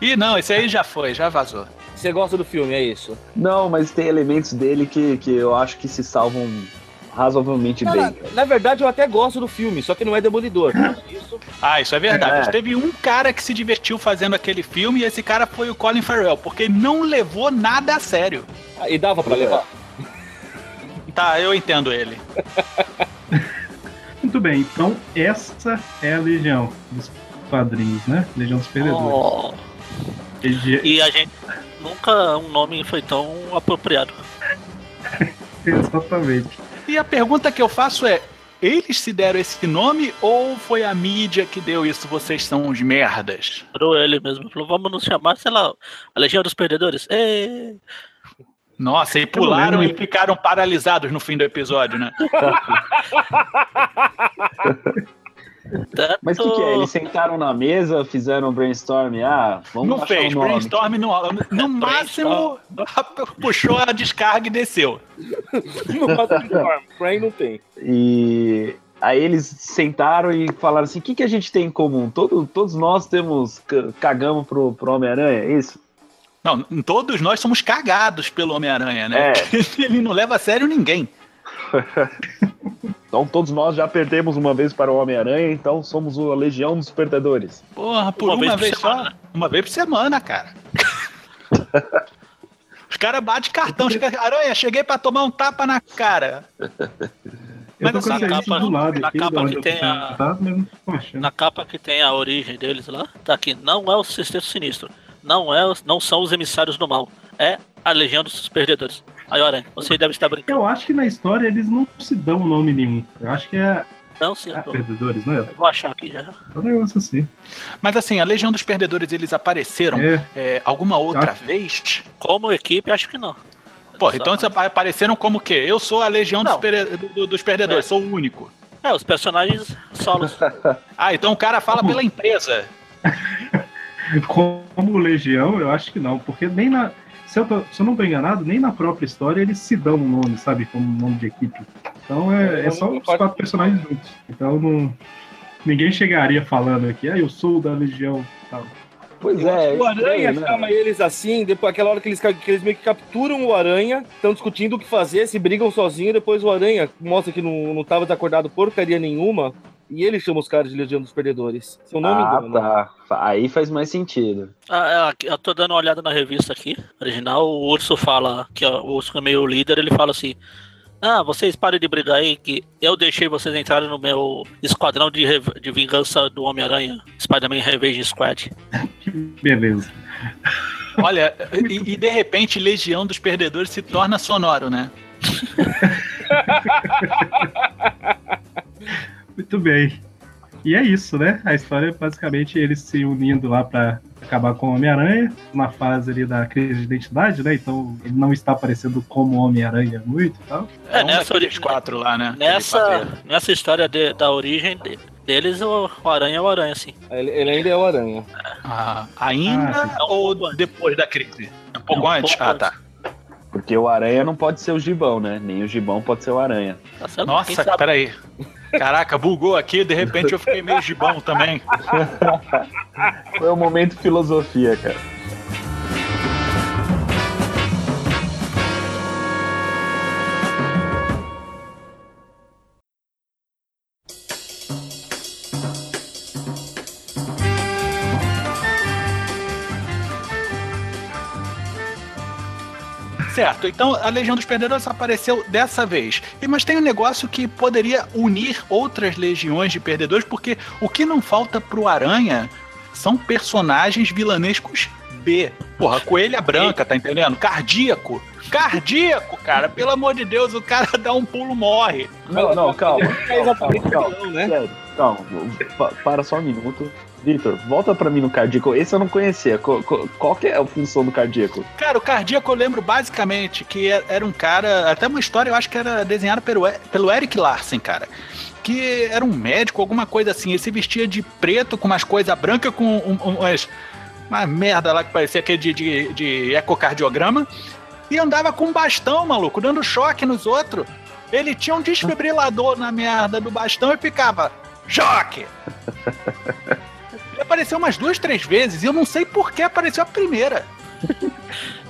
Speaker 6: Ih, não, esse aí já foi, já vazou.
Speaker 3: Você gosta do filme, é isso?
Speaker 5: Não, mas tem elementos dele que, que eu acho que se salvam razoavelmente bem.
Speaker 3: na- na verdade, eu até gosto do filme, só que não é Demolidor. Isso.
Speaker 6: Ah, isso é verdade.
Speaker 5: É.
Speaker 6: Teve um cara que se divertiu fazendo aquele filme e esse cara foi o Colin Farrell, porque ele não levou nada a sério.
Speaker 3: Ah, E dava pra levar.
Speaker 6: Tá, eu entendo ele. (laughs)
Speaker 4: Muito bem, então essa é a Legião dos quadrinhos, né? Legião dos Perdedores.
Speaker 7: Oh, e a gente. Nunca um nome foi tão apropriado. (laughs)
Speaker 4: Exatamente.
Speaker 6: E a pergunta que eu faço é: eles se deram esse nome ou foi a mídia que deu isso? Vocês são uns merdas.
Speaker 7: Parou ele mesmo. Falou, vamos nos chamar, sei lá, a Legião dos Perdedores. Ê!
Speaker 6: Nossa, e pularam e ficaram paralisados no fim do episódio, né? (laughs)
Speaker 7: Tanto...
Speaker 5: Mas o que, que é? Eles sentaram na mesa, fizeram um brainstorm. Ah, vamos
Speaker 6: não
Speaker 5: achar
Speaker 6: fez,
Speaker 5: um nome.
Speaker 6: brainstorm no, no (laughs) máximo (laughs) puxou a descarga e desceu. (laughs)
Speaker 3: No Brainstorm, Brain não tem.
Speaker 5: E aí eles sentaram e falaram assim: o que, que a gente tem em comum? Todo, todos nós temos. ca- cagamos pro, pro Homem-Aranha, é isso?
Speaker 6: Não, todos nós somos cagados pelo Homem-Aranha, né?
Speaker 5: É.
Speaker 6: Ele não leva a sério ninguém. (laughs)
Speaker 5: Então todos nós já perdemos uma vez para o Homem-Aranha, então somos a Legião dos Perdedores.
Speaker 6: Porra, por
Speaker 7: Uma
Speaker 6: uma,
Speaker 7: vez
Speaker 6: vez,
Speaker 7: por
Speaker 6: só.
Speaker 7: semana.
Speaker 6: Uma vez por semana, cara. (laughs) Os caras batem cartão, chega, Aranha, cheguei pra tomar um tapa na cara.
Speaker 4: Eu
Speaker 6: Mas assim,
Speaker 7: na capa-
Speaker 4: lado
Speaker 7: na capa que tem a-. Na capa que tem a origem deles lá, tá aqui. Não é o Sexteto Sinistro. Não, é, não são os emissários do mal. É a Legião dos Perdedores. Aí, Aranha, você deve estar brincando.
Speaker 4: Eu acho que na história eles não se dão nome nenhum. Eu acho que é
Speaker 7: Não, sim, eu
Speaker 4: ah,
Speaker 7: tô-
Speaker 4: Perdedores, não é?
Speaker 7: vou achar aqui já.
Speaker 4: É um negócio assim.
Speaker 6: Mas assim, a Legião dos Perdedores, eles apareceram
Speaker 4: É,
Speaker 6: é, alguma outra
Speaker 4: Acho-
Speaker 6: vez?
Speaker 7: Como equipe, acho que não.
Speaker 6: Pô, então eles apa- apareceram como o quê? Eu sou a Legião dos, do- dos Perdedores,
Speaker 7: É.
Speaker 6: sou o único.
Speaker 7: É, os personagens solos. (laughs)
Speaker 6: Ah, então o cara fala pela empresa. (laughs)
Speaker 4: como Legião, eu acho que não, porque nem na. Se eu, tô- se eu não tô enganado, nem na própria história eles se dão um nome, sabe? Como nome de equipe. Então é, é só os quatro personagens juntos. Então não. Ninguém chegaria falando aqui, ah, eu sou da Legião. Tal.
Speaker 5: Pois
Speaker 3: Eu
Speaker 5: é,
Speaker 3: que o Aranha
Speaker 5: estranho, né?
Speaker 3: chama eles assim, depois aquela hora que eles, que eles meio que capturam o Aranha, estão discutindo o que fazer, se brigam sozinhos, depois o Aranha mostra que não, não tava desacordado porcaria nenhuma, e ele chama os caras de Legião dos Perdedores. Se eu não me
Speaker 5: Ah,
Speaker 3: engano.
Speaker 5: tá. Aí faz mais sentido.
Speaker 7: Ah, é, eu tô dando uma olhada na revista aqui. Original, o Urso fala, que ó, o Urso é meio líder, ele fala assim. Ah, vocês parem de brigar aí, que eu deixei vocês entrarem no meu esquadrão de, de vingança do Homem-Aranha, Spider-Man Revenge Squad. (laughs)
Speaker 4: Beleza.
Speaker 6: Olha, e, e de repente Legião dos Perdedores se torna sonoro, né? (laughs)
Speaker 4: Muito bem. E é isso, né? A história é basicamente eles se unindo lá pra acabar com o Homem-Aranha, na fase ali da crise de identidade, né? Então ele não está aparecendo como Homem-Aranha muito e tal.
Speaker 7: É,
Speaker 6: um
Speaker 7: nessa,
Speaker 6: daqueles
Speaker 7: ori-
Speaker 6: quatro lá, né?
Speaker 7: nessa, nessa história de- da origem de- deles, o, o Aranha é o Aranha, assim.
Speaker 3: Ele, ele ainda é o Aranha.
Speaker 6: Ah, ainda
Speaker 4: Ah, sim.
Speaker 6: ou depois da crise? Um pouco
Speaker 7: Não, um
Speaker 6: antes?
Speaker 7: pouco
Speaker 6: ah, tá.
Speaker 5: Porque o Aranha não pode ser o Gibão, né? Nem o Gibão pode ser o Aranha.
Speaker 7: Tá
Speaker 6: Nossa,
Speaker 7: sabe?
Speaker 6: peraí. Caraca, bugou aqui, de repente eu fiquei meio gibão também.
Speaker 5: Foi um momento filosofia, cara.
Speaker 6: Certo, então a Legião dos Perdedores apareceu dessa vez. E- Mas tem um negócio que poderia unir outras legiões de perdedores, porque o que não falta pro Aranha são personagens vilanescos B. Porra, coelha branca, tá entendendo? Cardíaco. Cardíaco, cara. Pelo amor de Deus, o cara dá um pulo, morre.
Speaker 5: Não, não, calma.
Speaker 3: É exatamente
Speaker 5: calma,
Speaker 3: vilão, né?
Speaker 5: Sério, calma. Pa- para só um minuto. Vitor, volta pra mim no cardíaco. Esse eu não conhecia. Co- co- Qual que é a função do cardíaco?
Speaker 6: Cara, o cardíaco eu lembro basicamente que é- era um cara, até uma história, eu acho que era desenhada pelo, pelo Eric Larsen, cara. Que era um médico, alguma coisa assim. Ele se vestia de preto com umas coisas brancas, com um- um- umas, uma merda lá que parecia aquele de, de, de ecocardiograma. E andava com um bastão, maluco, dando choque nos outros. Ele tinha um desfibrilador na merda do bastão e ficava choque! (laughs) Ele apareceu umas duas, três vezes e eu não sei por que apareceu a primeira. (laughs)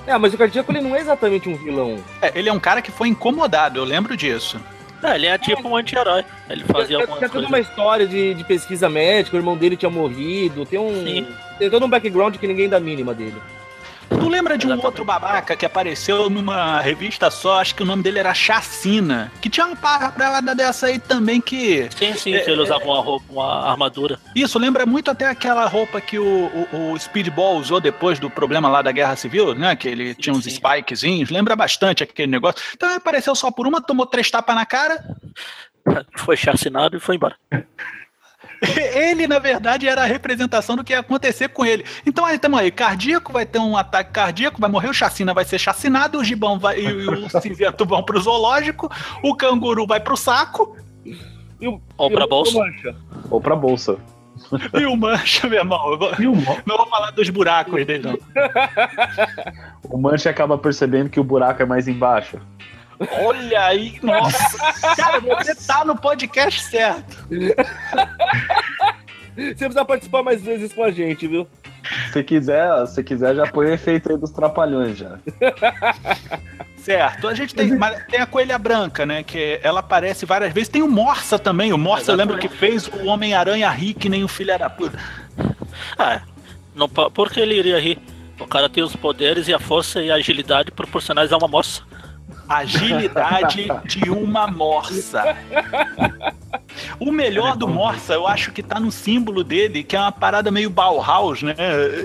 Speaker 3: É, mas o Cardíaco ele não é exatamente um vilão.
Speaker 6: É, ele é um cara que foi incomodado, eu lembro disso.
Speaker 7: É, ele é tipo um anti-herói. Ele fazia
Speaker 3: Tem,
Speaker 7: algumas
Speaker 3: tem toda
Speaker 7: coisas.
Speaker 3: uma história de, de pesquisa médica, o irmão dele tinha morrido, tem um.
Speaker 7: Sim.
Speaker 3: Tem todo um background que ninguém dá mínima dele.
Speaker 6: Tu lembra de um
Speaker 7: Exatamente.
Speaker 6: outro babaca que apareceu numa revista só, acho que o nome dele era Chacina, que tinha uma parada dessa aí também que...
Speaker 7: Sim, sim,
Speaker 6: É,
Speaker 7: que ele usava uma roupa, uma armadura.
Speaker 6: Isso, lembra muito até aquela roupa que o, o, o Speedball usou depois do problema lá da Guerra Civil, né? Que ele tinha uns
Speaker 7: sim.
Speaker 6: spikezinhos, lembra bastante aquele negócio. Então ele apareceu só por uma, tomou três tapas na cara. (laughs)
Speaker 7: Foi chacinado e foi embora. (laughs) (laughs)
Speaker 6: Ele, na verdade, era a representação do que ia acontecer com ele. Então aí estamos aí, cardíaco vai ter um ataque cardíaco, vai morrer, o chacina vai ser chacinado, o gibão vai, e, o cinzento vão pro zoológico, o canguru vai pro saco,
Speaker 3: E o,
Speaker 7: Ou
Speaker 3: e
Speaker 7: pra
Speaker 3: o
Speaker 7: bolsa.
Speaker 5: Ou pra bolsa.
Speaker 6: e o mancha, meu irmão. Vou- não vou falar dos buracos dele, não.
Speaker 5: O Mancha acaba percebendo que o buraco é mais embaixo.
Speaker 6: Olha aí, nossa. Cara, você tá no podcast certo.
Speaker 3: Você precisa participar mais vezes com a gente, viu?
Speaker 5: Se quiser, se quiser, já põe o efeito aí dos trapalhões já.
Speaker 6: Certo. A gente tem, mas tem a coelha branca, né? Que ela aparece várias vezes. Tem o Morsa também. O Morsa, eu lembro que fez o Homem-Aranha rir que nem o filho da puta.
Speaker 7: Ah, não, po- por que ele iria rir? O cara tem os poderes e a força e a agilidade proporcionais a uma moça.
Speaker 6: Agilidade de uma morsa. O melhor do Morsa, eu acho que tá no símbolo dele, que é uma parada meio Bauhaus, né?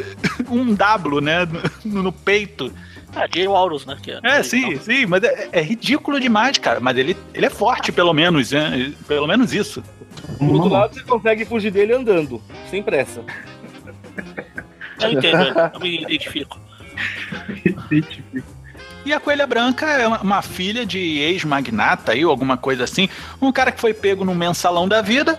Speaker 6: (laughs) Um W, né? No, no peito.
Speaker 7: Ah, de Aurus, né? Que
Speaker 6: É, sim, sim, mas é, é ridículo demais, cara. Mas ele, ele é forte, pelo menos, né? Pelo menos isso.
Speaker 3: Do outro lado, você consegue fugir dele andando, sem pressa.
Speaker 7: Eu entendo, eu me identifico. (laughs)
Speaker 6: E a Coelha Branca é uma, uma filha de ex-magnata aí, ou alguma coisa assim. Um cara que foi pego no mensalão da vida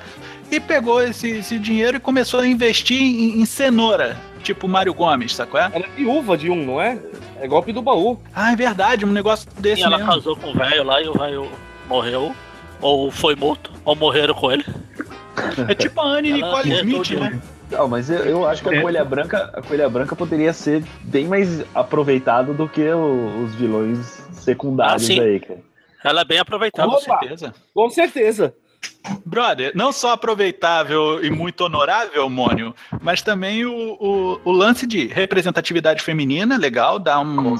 Speaker 6: e pegou esse, esse dinheiro e começou a investir em, em cenoura. Tipo Mário Gomes, sacou? É?
Speaker 3: Ela é viúva de um, não é? É golpe do baú.
Speaker 6: Ah, é verdade, um negócio desse
Speaker 7: E ela
Speaker 6: mesmo.
Speaker 7: casou com o velho lá e o velho morreu. Ou foi morto, ou morreram com ele.
Speaker 6: É tipo a Anne Nicole
Speaker 7: herdou
Speaker 6: Smith, né?
Speaker 5: Não, mas eu, eu acho que a
Speaker 4: É.
Speaker 5: coelha branca, a coelha branca poderia ser bem mais aproveitado do que o- os vilões secundários
Speaker 7: Ah,
Speaker 5: aí, cara.
Speaker 7: Ela é bem aproveitada.
Speaker 6: Com certeza.
Speaker 3: Com certeza.
Speaker 6: Brother, não só aproveitável e muito honorável, Mônio, mas também o, o, o lance de representatividade feminina, legal, dá um,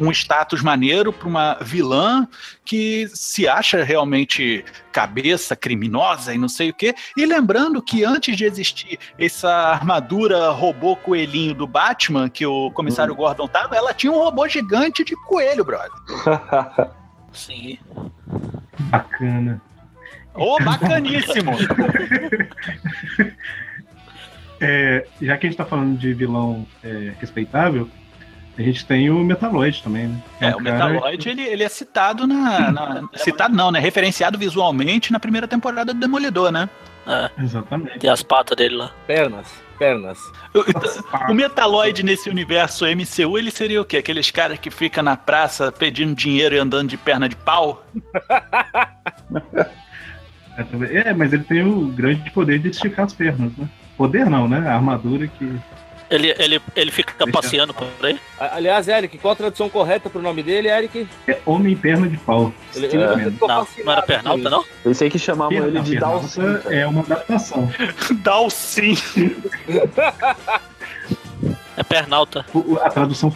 Speaker 6: um status maneiro para uma vilã que se acha realmente cabeça criminosa e não sei o quê. E lembrando que antes de existir essa armadura robô coelhinho do Batman, que o comissário Gordon tava, ela tinha um robô gigante de coelho, brother. (laughs)
Speaker 7: Sim.
Speaker 4: Bacana.
Speaker 6: Ô, bacaníssimo! (laughs)
Speaker 4: É, já que a gente tá falando de vilão é, respeitável, a gente tem o Metaloid também, né?
Speaker 6: É,
Speaker 4: um
Speaker 6: o
Speaker 4: cara
Speaker 6: Metaloid, ele, ele é citado na, na- (laughs) Citado não, né? Referenciado visualmente na primeira temporada do Demolidor, né?
Speaker 7: É,
Speaker 4: Exatamente.
Speaker 7: tem as patas dele lá.
Speaker 3: Pernas, pernas.
Speaker 6: O Metaloid nesse universo MCU, ele seria o quê? Aqueles caras que ficam na praça pedindo dinheiro e andando de perna de pau? (laughs)
Speaker 4: É, mas ele tem o grande poder de esticar as pernas, né? Poder não, né? A armadura que.
Speaker 7: Ele, ele, ele fica
Speaker 4: Deixa-
Speaker 7: passeando por aí.
Speaker 3: Aliás, Eric, qual a tradução correta pro nome dele, Eric?
Speaker 4: É homem perna de pau.
Speaker 3: Ele,
Speaker 5: É.
Speaker 3: ele-
Speaker 7: Não, não era Pernalta, não?
Speaker 5: Pensei que chamavam ele de Dalsin.
Speaker 4: é uma adaptação. (laughs)
Speaker 6: Sim.
Speaker 7: É Pernalta.
Speaker 4: A tradução.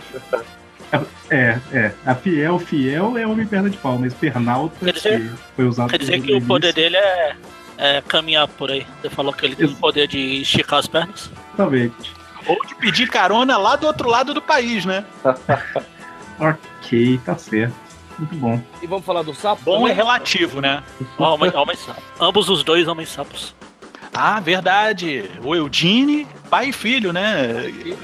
Speaker 4: É, é. A fiel, fiel é homem perna de pau, mas pernalta
Speaker 7: Quer dizer-
Speaker 4: que foi usado
Speaker 7: Quer dizer que o poder dele é, é caminhar por aí. Você falou que ele tem o poder de esticar as pernas.
Speaker 4: Talvez.
Speaker 6: Ou de pedir carona lá do outro lado do país, né? (laughs)
Speaker 4: Ok, tá certo. Muito bom.
Speaker 3: E vamos falar do sapo?
Speaker 6: Bom é relativo, né?
Speaker 7: Homem, homem sapo. Ambos os dois homens sapos.
Speaker 6: Ah, verdade. O Eudine, pai e filho, né?
Speaker 3: É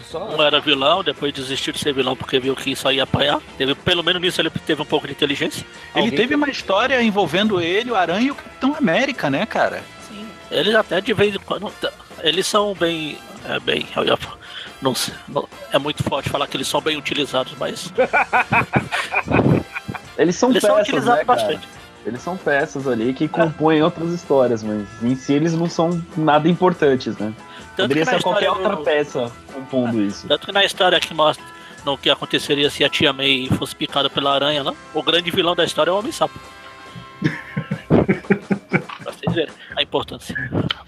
Speaker 3: só...
Speaker 7: Um era vilão, depois desistiu de ser vilão porque viu que só ia apanhar. Teve, pelo menos nisso ele teve um pouco de inteligência.
Speaker 6: Ele
Speaker 3: Alguém
Speaker 6: teve
Speaker 3: que-
Speaker 6: uma história envolvendo ele, o Aranha e o Capitão América, né, cara?
Speaker 7: Sim. Eles até de vez em quando. Eles são bem. É bem. eu ia Não sei, não- é muito forte falar que eles são bem utilizados, mas (laughs)
Speaker 5: Eles são
Speaker 7: eles são
Speaker 5: peças,
Speaker 7: utilizados
Speaker 5: né, cara?
Speaker 7: bastante.
Speaker 5: Eles são peças ali que compõem outras histórias, mas em si eles não são nada importantes, né?
Speaker 7: Tanto
Speaker 5: Poderia ser qualquer outra peça compondo ah, isso.
Speaker 7: Tanto que na história que mostra no que aconteceria se a tia May fosse picada pela aranha lá, o grande vilão da história é o Homem-Sapo. (laughs) pra vocês verem a importância.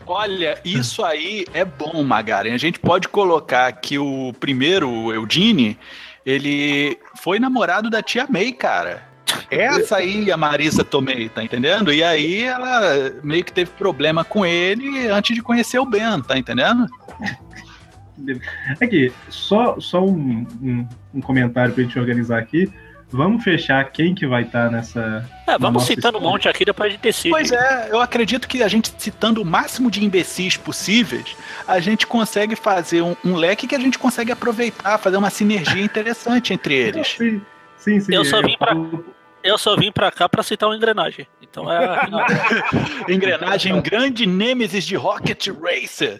Speaker 6: Olha, isso aí é bom, Magaren. A gente pode colocar que o primeiro, o Eudine, ele foi namorado da tia May, cara. Essa aí a Marisa Tomei, tá entendendo? E aí ela meio que teve problema com ele antes de conhecer o Ben, tá entendendo?
Speaker 4: Aqui, só, só um, um, um comentário pra gente organizar aqui. Vamos fechar quem que vai estar nessa.
Speaker 7: É, vamos citando um
Speaker 4: história?
Speaker 7: monte aqui, depois a gente decide.
Speaker 6: Pois é, eu acredito que a gente citando o máximo de imbecis possíveis, a gente consegue fazer um, um leque que a gente consegue aproveitar, fazer uma sinergia interessante entre eles.
Speaker 4: Sim, sim. sim
Speaker 7: Eu só vim pra-
Speaker 4: falo-
Speaker 7: Eu só vim pra cá pra citar uma engrenagem. Então é. (laughs)
Speaker 6: Engrenagem grande Nemesis de Rocket Racer.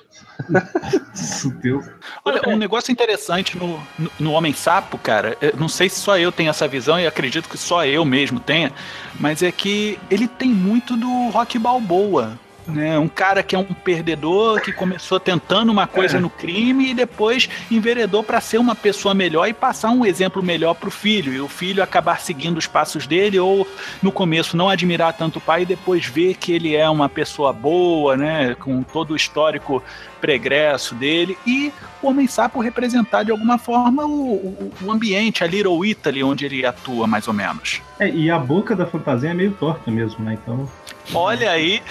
Speaker 4: Deus.
Speaker 6: Olha, um negócio interessante no, no, no Homem Sapo, cara, eu não sei se só eu tenho essa visão e acredito que só eu mesmo tenha, mas é que ele tem muito do Rock Balboa. Né? Um cara que é um perdedor, que começou tentando uma coisa no crime e depois enveredou para ser uma pessoa melhor e passar um exemplo melhor pro filho. E o filho acabar seguindo os passos dele, ou no começo não admirar tanto o pai e depois ver que ele é uma pessoa boa, né? Com todo o histórico pregresso dele. E o Homem Sapo representar de alguma forma o, o, o ambiente, a Little Italy, onde ele atua, mais ou menos.
Speaker 4: É, e a boca da fantasia é meio torta mesmo, né? Então.
Speaker 6: Olha aí,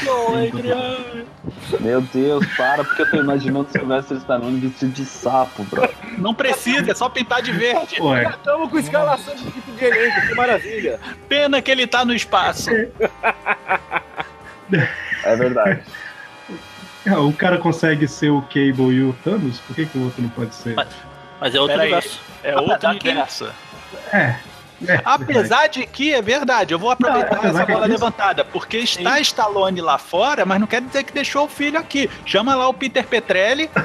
Speaker 5: Meu Deus, para, porque eu tô imaginando o Sylvester Stallone vestido de sapo, bro.
Speaker 6: não precisa, é só pintar de verde.
Speaker 4: Pô, é.
Speaker 3: Estamos com escalação de tipo de elenco, que maravilha.
Speaker 6: Pena que ele tá no espaço.
Speaker 5: É verdade.
Speaker 4: Ah, O cara consegue ser o Cable e o Thanos? Por que, que o outro não pode ser?
Speaker 7: Mas- Mas é outro
Speaker 6: Pera aí.
Speaker 7: universo.
Speaker 6: É outro universo.
Speaker 4: É. é.
Speaker 6: Apesar de que é verdade, eu vou aproveitar
Speaker 4: Não,
Speaker 6: essa bola
Speaker 4: aqui-
Speaker 6: levantada, porque está Stallone lá fora, mas não quer dizer que deixou o filho aqui. Chama lá o Peter Petrelli. (laughs)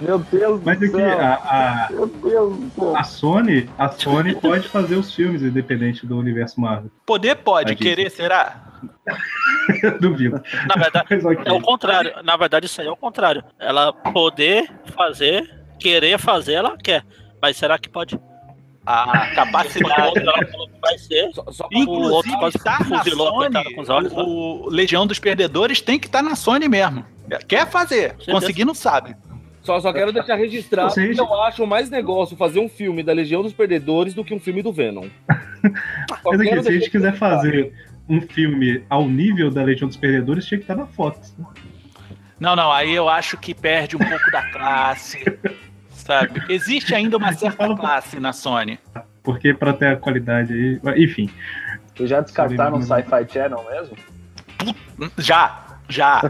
Speaker 5: Meu Deus
Speaker 4: Mas
Speaker 5: do
Speaker 4: aqui,
Speaker 5: céu.
Speaker 4: a, a,
Speaker 5: Meu Deus do céu.
Speaker 4: a Sony, a Sony (laughs) pode fazer os filmes independente do universo Marvel.
Speaker 6: Poder pode,
Speaker 4: Aqui.
Speaker 6: querer será? (laughs)
Speaker 4: Duvido.
Speaker 7: Na verdade,
Speaker 4: Mas ok.
Speaker 7: é o contrário. Na verdade, isso aí é o contrário. Ela poder fazer, querer fazer, ela quer. Mas será que pode?
Speaker 6: A (laughs)
Speaker 7: o
Speaker 6: capacidade.
Speaker 7: vai ser.
Speaker 3: Só, só
Speaker 7: o outro
Speaker 6: Inclusive, na Sony,
Speaker 7: com os olhos. né?
Speaker 6: o Legião dos Perdedores tem que estar na Sony mesmo. Quer fazer, conseguir não sabe.
Speaker 3: Só, só quero deixar registrado
Speaker 4: seja-
Speaker 3: que eu acho mais negócio fazer um filme da Legião dos Perdedores do que um filme do Venom. (laughs)
Speaker 4: Mas aqui, se a gente quiser fazer um filme ao nível da Legião dos Perdedores, tinha que estar na Fox.
Speaker 6: Não, não, aí eu acho que perde um pouco da classe. (laughs) Sabe? Existe ainda uma certa classe na Sony.
Speaker 4: Porque pra ter a qualidade aí. Enfim.
Speaker 5: Vocês já descartaram o Sci-Fi Channel mesmo?
Speaker 6: Já, já.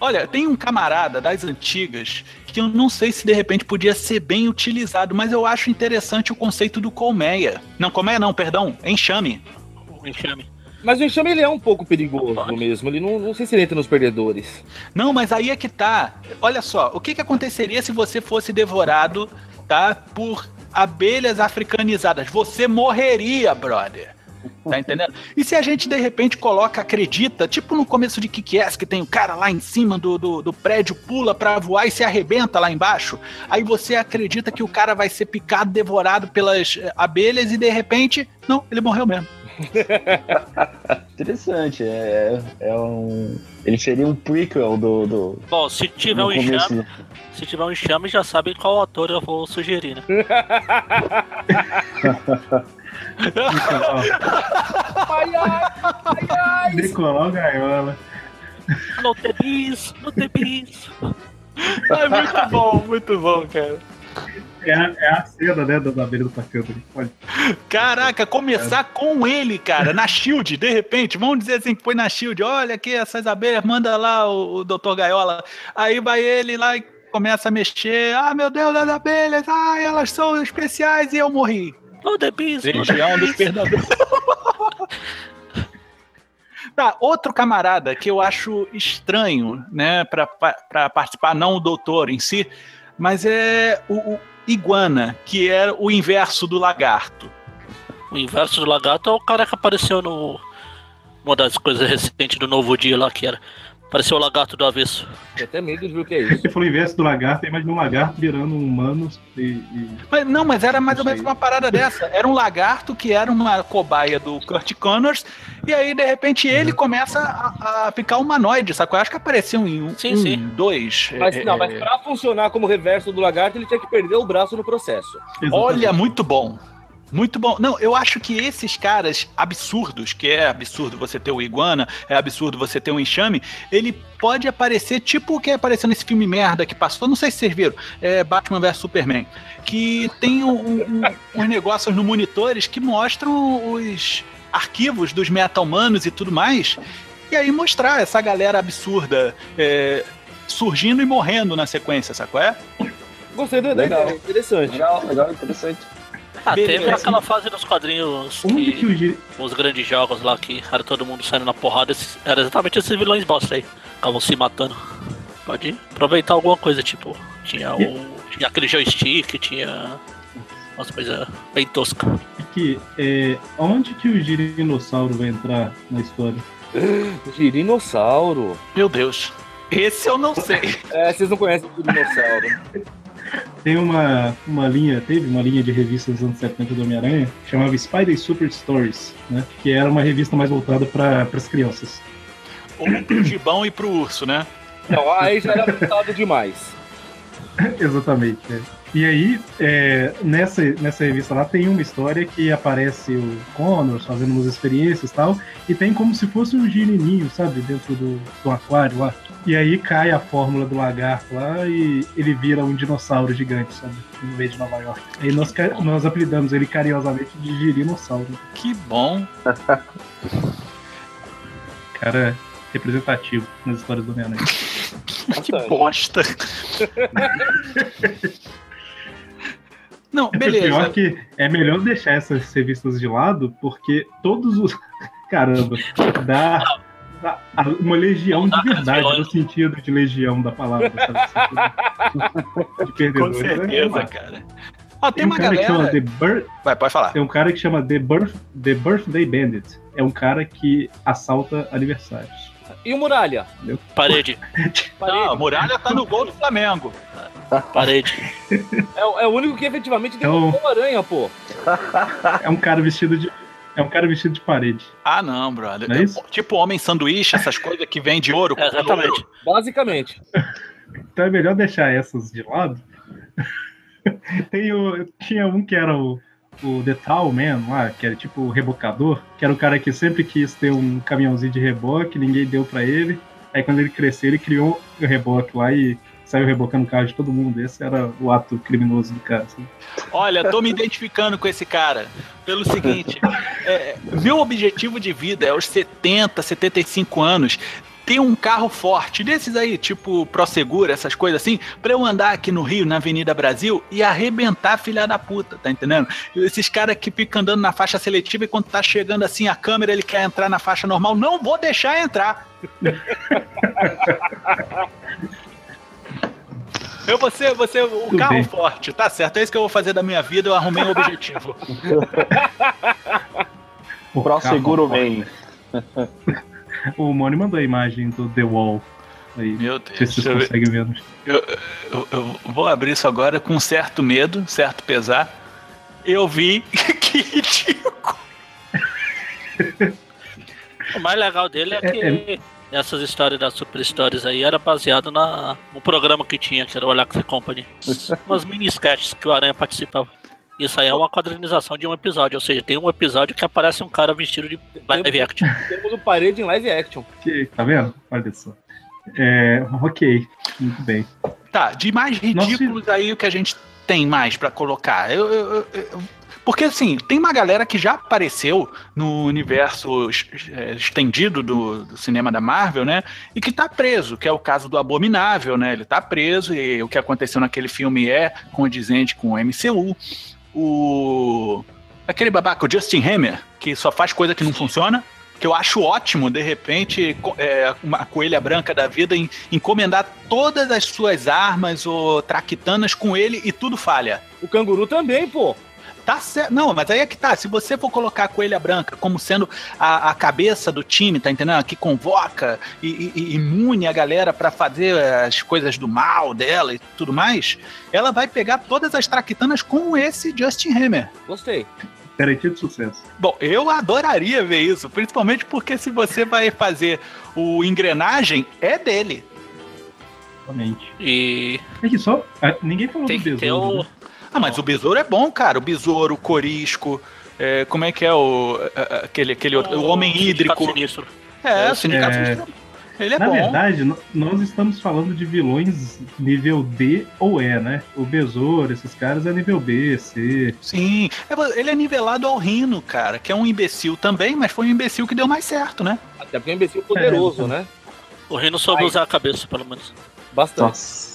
Speaker 6: Olha, tem um camarada das antigas que eu não sei se de repente podia ser bem utilizado, mas eu acho interessante o conceito do colmeia. Não, colmeia não, perdão, enxame.
Speaker 7: Enxame.
Speaker 3: Mas o enxame ele é um pouco perigoso mesmo. Ele não, não sei se ele entra nos perdedores.
Speaker 6: Não, mas aí é que tá. Olha só, o que, que aconteceria se você fosse devorado, tá, por abelhas africanizadas? Você morreria, brother. Tá entendendo? E se a gente de repente coloca, acredita, tipo no começo de Kick-Ass, que tem o cara lá em cima do, do, do prédio, pula pra voar e se arrebenta lá embaixo, aí você acredita que o cara vai ser picado, devorado pelas eh, abelhas e de repente, não, ele morreu mesmo. (laughs)
Speaker 5: Interessante, é, é um. Ele seria um prequel do. do
Speaker 7: Bom, se tiver um enxame, se tiver um enxame, já sabem qual ator eu vou sugerir, né?
Speaker 3: Ai, ai, ai,
Speaker 4: o gaiola.
Speaker 7: Não tem bis, não tem bis.
Speaker 6: É muito bom, muito bom, cara.
Speaker 4: É, a- é a cena, né, das abelhas atacando. ali. Olha.
Speaker 6: Caraca, começar com ele, cara, na Shield, de repente, vamos dizer assim que foi na Shield, olha aqui essas abelhas, manda lá o, o Dr. Gaiola. Aí vai ele lá e começa a mexer. Ah, meu Deus, as abelhas, ah, elas são especiais e eu morri.
Speaker 7: Bis, não tem
Speaker 6: Legião dos
Speaker 7: bis.
Speaker 6: Perdedores. (laughs) Tá, outro camarada que eu acho estranho, né, pra, pa- pra participar, não o doutor em si, mas é o, o Iguana, que é o inverso do lagarto.
Speaker 7: O inverso do lagarto é o cara que apareceu no. Uma das coisas recentes do novo dia lá, que era Pareceu o lagarto do avesso.
Speaker 3: Tem até medo de ver o que é isso.
Speaker 4: Você falou inverso do lagarto, imagina um lagarto virando um humano e, e-
Speaker 6: Mas, não, mas era mais ou menos uma parada dessa. Era um lagarto que era uma cobaia do Kurt Connors, e aí, de repente, ele começa a, a ficar humanoide, sacou? Eu acho que apareceu em um,
Speaker 7: Sim,
Speaker 6: um,
Speaker 7: sim.
Speaker 6: dois.
Speaker 3: Mas
Speaker 6: é,
Speaker 3: não,
Speaker 6: é,
Speaker 3: mas pra funcionar como reverso do lagarto, ele tinha que perder o braço no processo.
Speaker 6: Olha, muito bom. Muito bom. Não, eu acho que esses caras absurdos, que é absurdo você ter o Iguana, é absurdo você ter um enxame, ele pode aparecer tipo o que apareceu nesse filme merda que passou, não sei se vocês viram, é Batman vs Superman, que tem um, um- uns negócios no monitores que mostram os arquivos dos meta-humanos e tudo mais, e aí mostrar essa galera absurda é, surgindo e morrendo na sequência, sacou? É?
Speaker 3: Gostei da
Speaker 5: Legal.
Speaker 3: ideia, interessante.
Speaker 5: Legal, legal, interessante.
Speaker 7: Ah,
Speaker 6: Beleza.
Speaker 7: teve aquela fase dos quadrinhos
Speaker 4: Onde que
Speaker 7: que
Speaker 4: o
Speaker 7: os grandes jogos lá que era todo mundo saindo na porrada, esses- era exatamente esses vilões bosta aí. Ficavam se matando. Pode aproveitar alguma coisa, tipo, tinha o. Tinha aquele joystick, tinha umas coisas bem toscas.
Speaker 4: que é, onde que o girinossauro vai entrar na história? (gasps)
Speaker 3: Girinossauro.
Speaker 6: Meu Deus. Esse eu não sei.
Speaker 3: É, vocês não conhecem o dinossauro. (laughs)
Speaker 4: Tem uma, uma linha, teve uma linha de revistas dos anos 70 do Homem-Aranha, que chamava Spider Super Stories, né? Que era uma revista mais voltada para as crianças.
Speaker 6: Ou pro gibão e pro urso, né?
Speaker 3: Não, aí já era avançado demais. (laughs)
Speaker 4: Exatamente. é. E aí, é, nessa, nessa revista lá, tem uma história que aparece o Connors fazendo umas experiências e tal, e tem como se fosse um girininho, sabe, dentro do, do aquário lá. E aí cai a fórmula do lagarto lá e ele vira um dinossauro gigante, sabe, no meio de Nova York. Aí nós, nós apelidamos ele carinhosamente de girinossauro.
Speaker 6: Que bom. (laughs)
Speaker 4: Cara representativo nas histórias do Homem-Aranha. (laughs)
Speaker 6: Que bosta. Não, (laughs)
Speaker 4: Pior
Speaker 6: beleza.
Speaker 4: que é melhor deixar essas revistas de lado, porque todos os. Caramba, dá, dá uma legião
Speaker 7: Não
Speaker 4: de verdade, no sentido de legião da palavra, sabe? de (laughs)
Speaker 6: Com
Speaker 4: perdedores.
Speaker 6: certeza,
Speaker 4: É,
Speaker 6: cara. Ó, tem
Speaker 4: Tem um
Speaker 6: uma
Speaker 4: cara que chama
Speaker 6: galera.
Speaker 4: The
Speaker 6: Vai, pode falar.
Speaker 4: tem um cara que chama The, Birth... The Birthday Bandit. É um cara que assalta aniversários.
Speaker 3: E o Muralha?
Speaker 7: Parede,
Speaker 6: Não, a muralha tá no gol do Flamengo.
Speaker 7: parede.
Speaker 3: É, o- é o único que efetivamente
Speaker 4: Então-
Speaker 3: derrotou o aranha, pô.
Speaker 4: É um cara vestido de. É um cara vestido de parede.
Speaker 6: Ah, não, brother.
Speaker 4: Não é isso?
Speaker 6: Tipo homem sanduíche, essas coisas que vem de ouro.
Speaker 7: É, (laughs) exatamente.
Speaker 3: Basicamente. (laughs)
Speaker 4: Então é melhor deixar essas de lado. (laughs) Tem o, tinha um que era o, o The Tall Man lá, que era tipo o rebocador, que era o cara que sempre quis ter um caminhãozinho de reboque, ninguém deu pra ele. Aí quando ele cresceu, ele criou o reboque lá e saiu rebocando o carro de todo mundo. Esse era o ato criminoso do cara. assim.
Speaker 6: Olha, tô me identificando com esse cara. Pelo seguinte, é, meu objetivo de vida é aos 70, 75 anos. Ter um carro forte, desses aí, tipo Prosegura, essas coisas assim, pra eu andar aqui no Rio, na Avenida Brasil, e arrebentar filha da puta, tá entendendo? Esses caras que ficam andando na faixa seletiva e quando tá chegando assim a câmera, ele quer entrar na faixa normal, não vou deixar entrar. (laughs) Eu vou ser, vou ser o
Speaker 4: Tudo
Speaker 6: carro
Speaker 4: bem.
Speaker 6: forte, tá certo? É isso que eu vou fazer da minha vida, eu arrumei um objetivo. (laughs)
Speaker 4: O
Speaker 5: Pro seguro vem.
Speaker 4: O Moni mandou a imagem do The Wall. Aí,
Speaker 6: Meu Deus,
Speaker 4: se vocês
Speaker 6: ver.
Speaker 4: conseguem ver.
Speaker 6: Eu, eu- eu vou abrir isso agora com certo medo, certo pesar. Eu vi (laughs) que ridículo. (laughs)
Speaker 7: O mais legal dele é
Speaker 4: É,
Speaker 7: que essas histórias das Super Stories aí era baseado na, no programa que tinha, que era o Alexa Company. (laughs) Umas mini sketches que o Aranha participava. Isso aí é uma quadrinização de um episódio, ou seja, tem um episódio que aparece um cara vestido de live action. (laughs)
Speaker 3: Temos o parede em live action.
Speaker 4: Tá vendo? Olha só. É, ok, muito bem.
Speaker 6: Tá, de mais ridículos aí o que a gente tem mais pra colocar. Eu- eu- eu- porque assim, tem uma galera que já apareceu no universo é, estendido do, do cinema da Marvel, né? E que tá preso, que é o caso do Abominável, né? Ele tá preso e o que aconteceu naquele filme é condizente com o MCU. O. Aquele babaca, o Justin Hammer, que só faz coisa que não funciona. Que eu acho ótimo, de repente, é, uma coelha branca da vida em- encomendar todas as suas armas ou traquitanas com ele e tudo falha.
Speaker 3: O canguru também, pô.
Speaker 6: Tá certo. Não, mas aí é que tá. Se você for colocar a Coelha Branca como sendo a, a cabeça do time, tá entendendo? Que convoca e, e- e imune a galera pra fazer as coisas do mal dela e tudo mais, ela vai pegar todas as traquitanas com esse Justin Hammer.
Speaker 3: Gostei.
Speaker 4: Garantido sucesso.
Speaker 6: Bom, eu adoraria ver isso, principalmente porque se você vai fazer o engrenagem, é dele.
Speaker 4: Realmente.
Speaker 7: E
Speaker 4: É que só. ah, Ninguém falou
Speaker 7: tem
Speaker 4: do besouro.
Speaker 7: o.
Speaker 4: né?
Speaker 6: Ah, mas o besouro é bom, cara. O besouro, o corisco, é, como é que é o. é, é, aquele, aquele outro, o homem
Speaker 7: Sindicato
Speaker 6: hídrico.
Speaker 7: Sinistro.
Speaker 6: É, o sindicato
Speaker 4: É.
Speaker 6: sinistro. Ele é
Speaker 4: Na
Speaker 6: bom.
Speaker 4: verdade, nós estamos falando de vilões nível D ou E, né? O besouro, esses caras é nível B, C.
Speaker 6: Sim. É, Ele é nivelado ao Rino, cara, que é um imbecil também, mas foi um imbecil que deu mais certo, né?
Speaker 3: Até porque é um imbecil poderoso,
Speaker 4: É.
Speaker 3: né?
Speaker 7: O Rino soube
Speaker 3: Ai.
Speaker 7: usar a cabeça, pelo menos.
Speaker 3: Bastante.
Speaker 5: Nossa.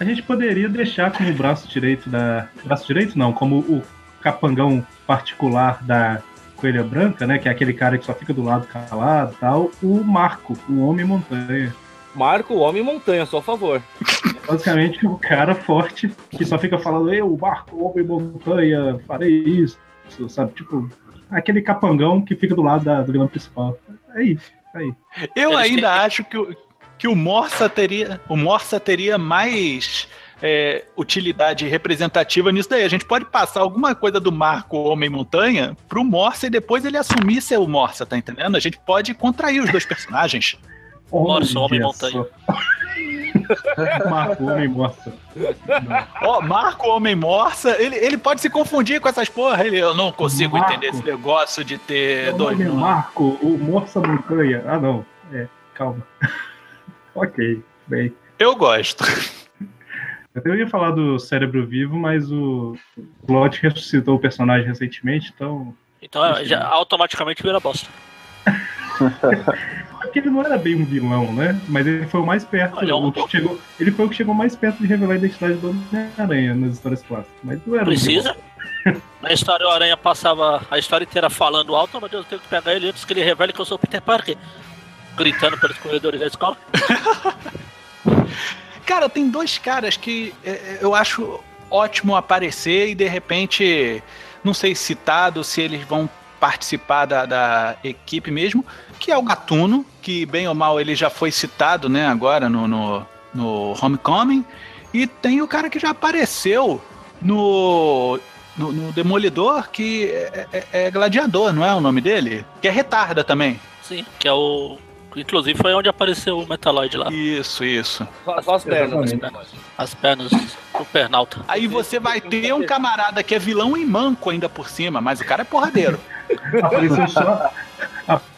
Speaker 4: A gente poderia deixar como braço direito da. Braço direito não, como o capangão particular da Coelha Branca, né? Que é aquele cara que só fica do lado calado e tal. O Marco, o Homem Montanha.
Speaker 3: Marco, o homem montanha, só a favor. (laughs)
Speaker 4: Basicamente o cara forte que só fica falando, eu, Marco, Homem Montanha, farei isso, sabe? Tipo, aquele capangão que fica do lado da- do vilão principal. É isso, é aí.
Speaker 6: Eu ainda acho que o, que o Morsa teria. O Morsa teria mais é, utilidade representativa nisso daí. A gente pode passar alguma coisa do Marco Homem-Montanha pro Morsa e depois ele assumir ser o Morsa, tá entendendo? A gente pode contrair os dois personagens.
Speaker 7: Morsa,
Speaker 4: Olha
Speaker 7: Homem
Speaker 4: só.
Speaker 7: Montanha. (laughs)
Speaker 4: Marco, Homem Morsa.
Speaker 6: Ó, Marco Homem Morsa, ele, ele pode se confundir com essas porra. Ele, eu não consigo
Speaker 4: Marco.
Speaker 6: entender esse negócio de ter
Speaker 4: o
Speaker 6: dois.
Speaker 4: Marco, o Morsa Montanha. Ah, não. É, calma. Ok, bem.
Speaker 6: Eu gosto. (laughs)
Speaker 4: Eu ia falar do Cérebro Vivo, mas o Plot ressuscitou o personagem recentemente, então.
Speaker 7: Então é, já automaticamente vira bosta. (laughs)
Speaker 4: Porque ele não era bem um vilão, né? Mas ele foi o mais perto.
Speaker 7: Olha, um
Speaker 4: o que chegou, ele foi o que chegou mais perto de revelar a identidade do Homem-Aranha nas histórias clássicas. Mas não era um
Speaker 7: Precisa. (laughs) Na história o Aranha passava a história inteira falando alto, "Oh, Deus, eu tenho que pegar ele antes que ele revele que eu sou o Peter Parker. Gritando pelos corredores da escola. (laughs)
Speaker 6: Cara, tem dois caras que é, é, eu acho ótimo aparecer e de repente, não sei citado, se eles vão participar da, da equipe mesmo, que é o Gatuno, que bem ou mal ele já foi citado, né, agora no, no, no Homecoming, e tem o cara que já apareceu no, no, no Demolidor, que é, é- é Gladiador, não é o nome dele? Que é Retarda também.
Speaker 7: Sim, que é o. Inclusive foi onde apareceu o Metaloid lá.
Speaker 6: Isso, isso.
Speaker 3: Só, só as pernas.
Speaker 4: Exatamente.
Speaker 7: As pernas do Pernalta.
Speaker 6: Aí você vai ter um camarada que é vilão e manco ainda por cima, mas o cara é porradeiro. (laughs)
Speaker 4: Apareceu só,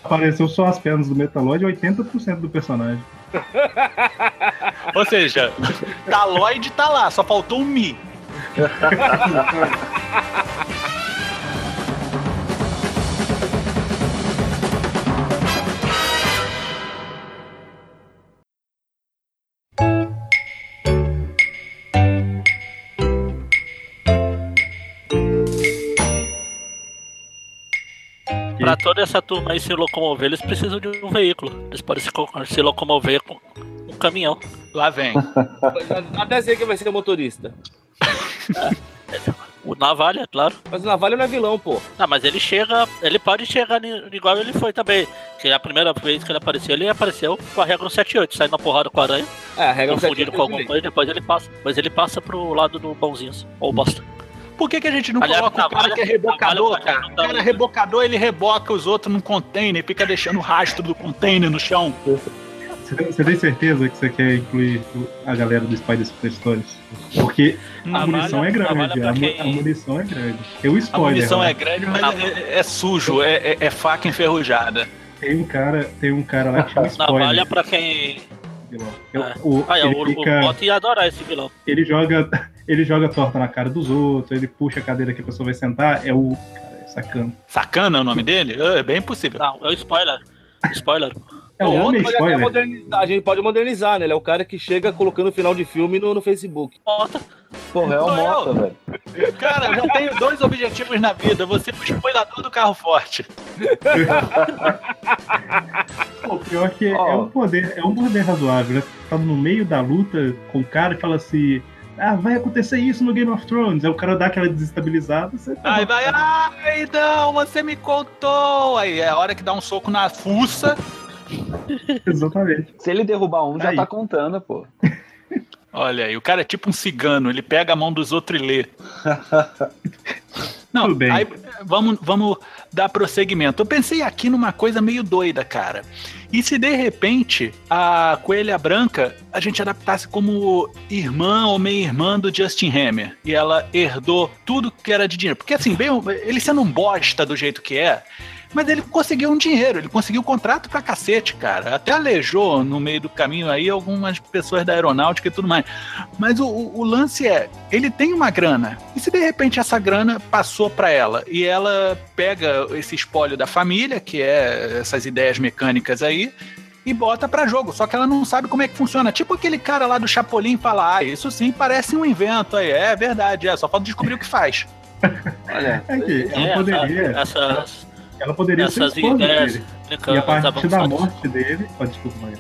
Speaker 4: apareceu só as pernas do Metaloid e 80% do personagem. (laughs)
Speaker 6: Ou seja, Taloid tá lá, só faltou um Mi. (laughs)
Speaker 7: Pra toda essa turma aí se locomover, eles precisam de um veículo. Eles podem se, se locomover com um caminhão.
Speaker 6: Lá vem. (laughs)
Speaker 3: Até sei que vai ser o motorista.
Speaker 7: O Navalha, claro.
Speaker 3: Mas o Navalha não é vilão, pô.
Speaker 7: Ah, mas ele chega. Ele pode chegar igual ele foi também. Que a primeira vez que ele apareceu, ele apareceu com a regra no 78, saindo na porrada com a aranha,
Speaker 3: É, a regra
Speaker 7: confundido com alguma coisa, depois ele passa. Mas ele passa pro lado do bonzinhos. Ou bosta.
Speaker 6: Por que, que a gente não
Speaker 7: Aliás,
Speaker 6: coloca o cara que é rebocador, cara? O
Speaker 7: tá
Speaker 6: cara é rebocador, ele reboca os outros num container e fica deixando o rastro do container no chão.
Speaker 4: Você tem, você tem certeza que você quer incluir o- a galera do Spider Stories? Porque a
Speaker 7: Navalha-
Speaker 4: munição é grande, a, mu-
Speaker 7: quem-
Speaker 4: a munição é grande. Um
Speaker 6: A
Speaker 4: spoiler.
Speaker 6: munição
Speaker 4: lá.
Speaker 6: é grande, mas é, é sujo, é, é- é faca enferrujada.
Speaker 4: Tem um cara, tem um cara lá que chama spoiler.
Speaker 7: Navalha pra quem.
Speaker 4: Vilão. Eu-
Speaker 7: É.
Speaker 4: o-
Speaker 7: Ah, é,
Speaker 4: ele,
Speaker 7: o,
Speaker 4: fica,
Speaker 7: o Otto ia adorar esse vilão.
Speaker 4: ele joga, (laughs) ele joga torta na cara dos outros, ele puxa a cadeira que a pessoa vai sentar, é o cara, é sacana.
Speaker 6: Sacana é o nome dele? É bem possível.
Speaker 7: Não, é o spoiler. Spoiler.
Speaker 4: É o
Speaker 3: O outro
Speaker 4: homem
Speaker 3: até
Speaker 4: spoiler.
Speaker 3: a gente pode modernizar, né? Ele é o cara que chega colocando o final de filme no, no Facebook.
Speaker 7: Otto.
Speaker 5: Porra, é o
Speaker 6: eu.
Speaker 5: Mota, velho.
Speaker 6: Cara, eu já tenho dois objetivos na vida. Você é o spoilador do carro forte. (laughs)
Speaker 4: Pô, pior que
Speaker 5: Ó.
Speaker 4: é um poder, é um poder razoável, né? Tá no meio da luta com o cara e fala assim, ah, vai acontecer isso no Game of Thrones. Aí o cara dá aquela desestabilizada. Você tá
Speaker 6: Aí vai, ai, não, você me contou. Aí é a hora que dá um soco na fuça. (laughs)
Speaker 4: Exatamente.
Speaker 5: Se ele derrubar um, já
Speaker 4: Aí.
Speaker 5: tá contando, pô. (laughs)
Speaker 6: Olha aí, o cara é tipo um cigano, ele pega a mão dos outros e lê. (laughs) Não,
Speaker 4: Tudo bem.
Speaker 6: aí vamos, vamos dar prosseguimento. Eu pensei aqui numa coisa meio doida, cara. E se de repente a Coelha Branca a gente adaptasse como irmã ou meia-irmã do Justin Hammer e ela herdou tudo que era de dinheiro? Porque assim, bem, ele sendo um bosta do jeito que é, mas ele conseguiu um dinheiro, ele conseguiu contrato pra cacete, cara. Até alejou no meio do caminho aí algumas pessoas da aeronáutica e tudo mais. Mas o, o- o lance é, ele tem uma grana. E se de repente essa grana passou pra ela e ela pega esse espólio da família, que é essas ideias mecânicas aí, e bota pra jogo, só que ela não sabe como é que funciona. Tipo aquele cara lá do Chapolin fala: "Ah, isso sim parece um invento aí". É verdade, é, só falta descobrir o que faz.
Speaker 5: Olha,
Speaker 4: É que ela
Speaker 7: É,
Speaker 4: poderia,
Speaker 7: essas,
Speaker 4: ela poderia ser
Speaker 7: essas
Speaker 4: esposa
Speaker 7: ideias
Speaker 4: dele. E a
Speaker 7: mecânicas
Speaker 4: partir da
Speaker 7: avançadas.
Speaker 4: morte dele. Pode, desculpa, Maria.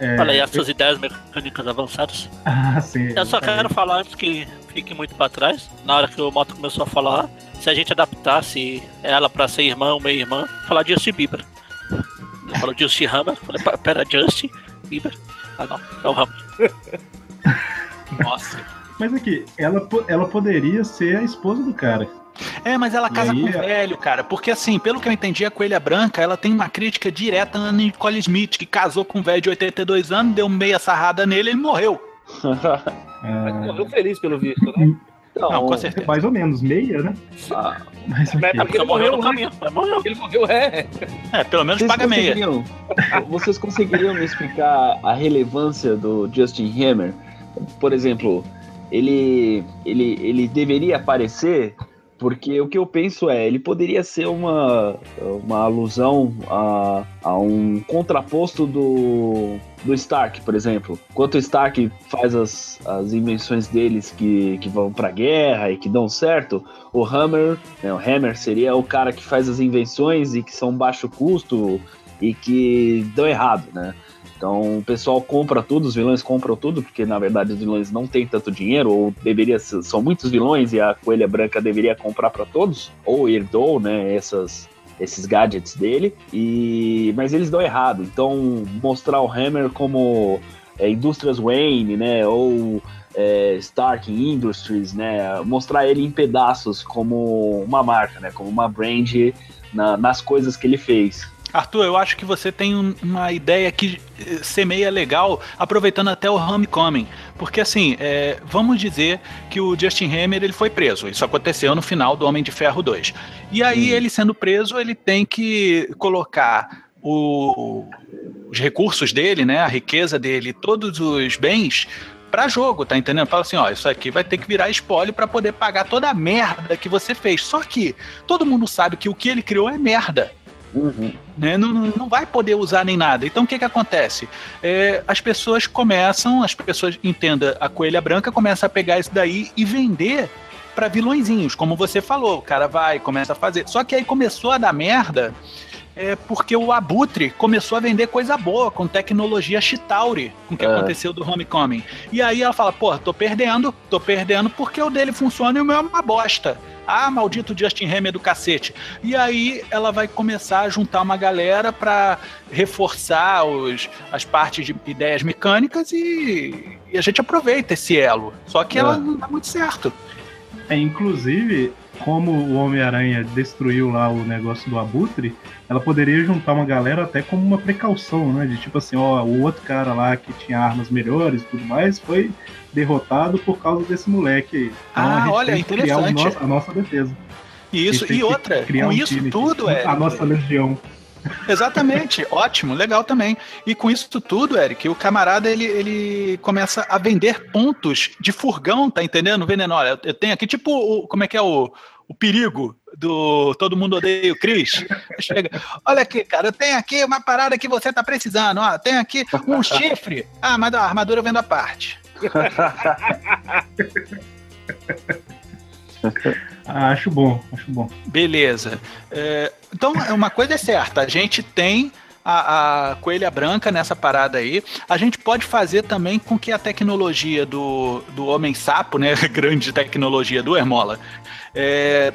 Speaker 4: É,
Speaker 7: Olha aí, essas ideias mecânicas avançadas. (laughs)
Speaker 4: Ah, sim.
Speaker 7: Eu só quero falar antes que fique muito pra trás. Na hora que o Moto começou a falar, se a gente adaptasse ela pra ser irmã ou meia-irmã, falar de Justin Bieber. Falou Justin Hammer, falei, "Pa- pera, Justin Bieber. Ah não, é o Hammer. (laughs)
Speaker 6: Nossa.
Speaker 4: Mas aqui, ela, ela poderia ser a esposa do cara.
Speaker 6: É, mas ela casa
Speaker 4: aí,
Speaker 6: com o
Speaker 4: é-
Speaker 6: velho, cara. Porque assim, pelo que eu entendi, a Coelha Branca, ela tem uma crítica direta na Nicole Smith, que casou com um velho de 82 anos, deu meia sarrada nele e ele morreu. (laughs)
Speaker 4: Ah,
Speaker 3: Morreu feliz, pelo visto, né?
Speaker 6: Não, com
Speaker 5: Então,
Speaker 6: certeza.
Speaker 4: mais ou menos, meia, né?
Speaker 5: ah,
Speaker 4: Mas
Speaker 3: Mas é porque ele
Speaker 7: morreu
Speaker 3: morreu,
Speaker 7: no caminho, mas.
Speaker 3: Ele morreu, é.
Speaker 6: É, pelo menos
Speaker 5: vocês
Speaker 6: paga meia.
Speaker 5: vocês conseguiriam me explicar a relevância do Justin Hammer? Por exemplo, ele, ele, ele deveria aparecer porque o que eu penso é, ele poderia ser uma, uma alusão a, a um contraposto do, do Stark, por exemplo. Enquanto o Stark faz as, as invenções deles que, que vão pra guerra e que dão certo, o Hammer, né, o Hammer seria o cara que faz as invenções e que são baixo custo e que dão errado, né? Então o pessoal compra tudo, os vilões compram tudo, porque na verdade os vilões não têm tanto dinheiro, ou deveria ser- são muitos vilões e a Coelha Branca deveria comprar para todos, ou herdou, né, essas, esses gadgets dele, e mas eles dão errado. Então mostrar o Hammer como é, Indústrias Wayne, né, ou é, Stark Industries, né, mostrar ele em pedaços como uma marca, né, como uma brand na- nas coisas que ele fez.
Speaker 6: Arthur, eu acho que você tem um- uma ideia que eh, semeia legal, aproveitando até o Homecoming. Porque assim, é, vamos dizer que o Justin Hammer ele foi preso. Isso aconteceu no final do Homem de Ferro 2. E aí, ele sendo preso, ele tem que colocar o- os recursos dele, né, a riqueza dele, todos os bens pra jogo, tá entendendo? Fala assim, ó, isso aqui vai ter que virar espólio pra poder pagar toda a merda que você fez. Só que todo mundo sabe que o que ele criou é merda né? Não, não, não vai poder usar nem nada. Então o que que acontece? É, as pessoas começam, as pessoas, entenda, a coelha branca começa a pegar isso daí e vender para vilõezinhos, como você falou. O cara vai, começa a fazer. Só que aí começou a dar merda. É porque o Abutre começou a vender coisa boa com tecnologia Chitauri, com o que
Speaker 5: É.
Speaker 6: aconteceu do Homecoming. E aí ela fala, pô, tô perdendo, tô perdendo porque o dele funciona e o meu é uma bosta. Ah, maldito Justin Hammer do cacete. E aí ela vai começar a juntar uma galera para reforçar os, as partes de ideias mecânicas e, e a gente aproveita esse elo. Só que ela
Speaker 5: É.
Speaker 6: não dá muito certo.
Speaker 4: É, inclusive, como o Homem-Aranha destruiu lá o negócio do Abutre, ela poderia juntar uma galera até como uma precaução, né? De tipo assim, ó, o outro cara lá que tinha armas melhores e tudo mais foi derrotado por causa desse moleque aí. Então,
Speaker 6: Ah, olha,
Speaker 4: criar
Speaker 6: interessante.
Speaker 4: nosso- a nossa defesa.
Speaker 6: E isso, e outra, com
Speaker 4: um
Speaker 6: isso
Speaker 4: time
Speaker 6: tudo, é.
Speaker 4: A nossa legião. (laughs)
Speaker 6: Exatamente, ótimo, legal também. E com isso tudo, Eric, o camarada ele, ele começa a vender pontos de furgão, tá entendendo? Vendendo, olha, eu tenho aqui tipo, o, como é que é o, o perigo do Todo Mundo Odeia o Chris. (laughs) Chega, olha aqui, cara, eu tenho aqui uma parada que você tá precisando, ó, tem aqui um chifre. Ah, mas a armadura eu vendo a parte. (laughs)
Speaker 4: Ah, acho bom, acho bom.
Speaker 6: Beleza. É, então, uma coisa é certa, a gente tem a, a coelha branca nessa parada aí. A gente pode fazer também com que a tecnologia do, do homem sapo, né? (laughs) Grande tecnologia do Hermola. É,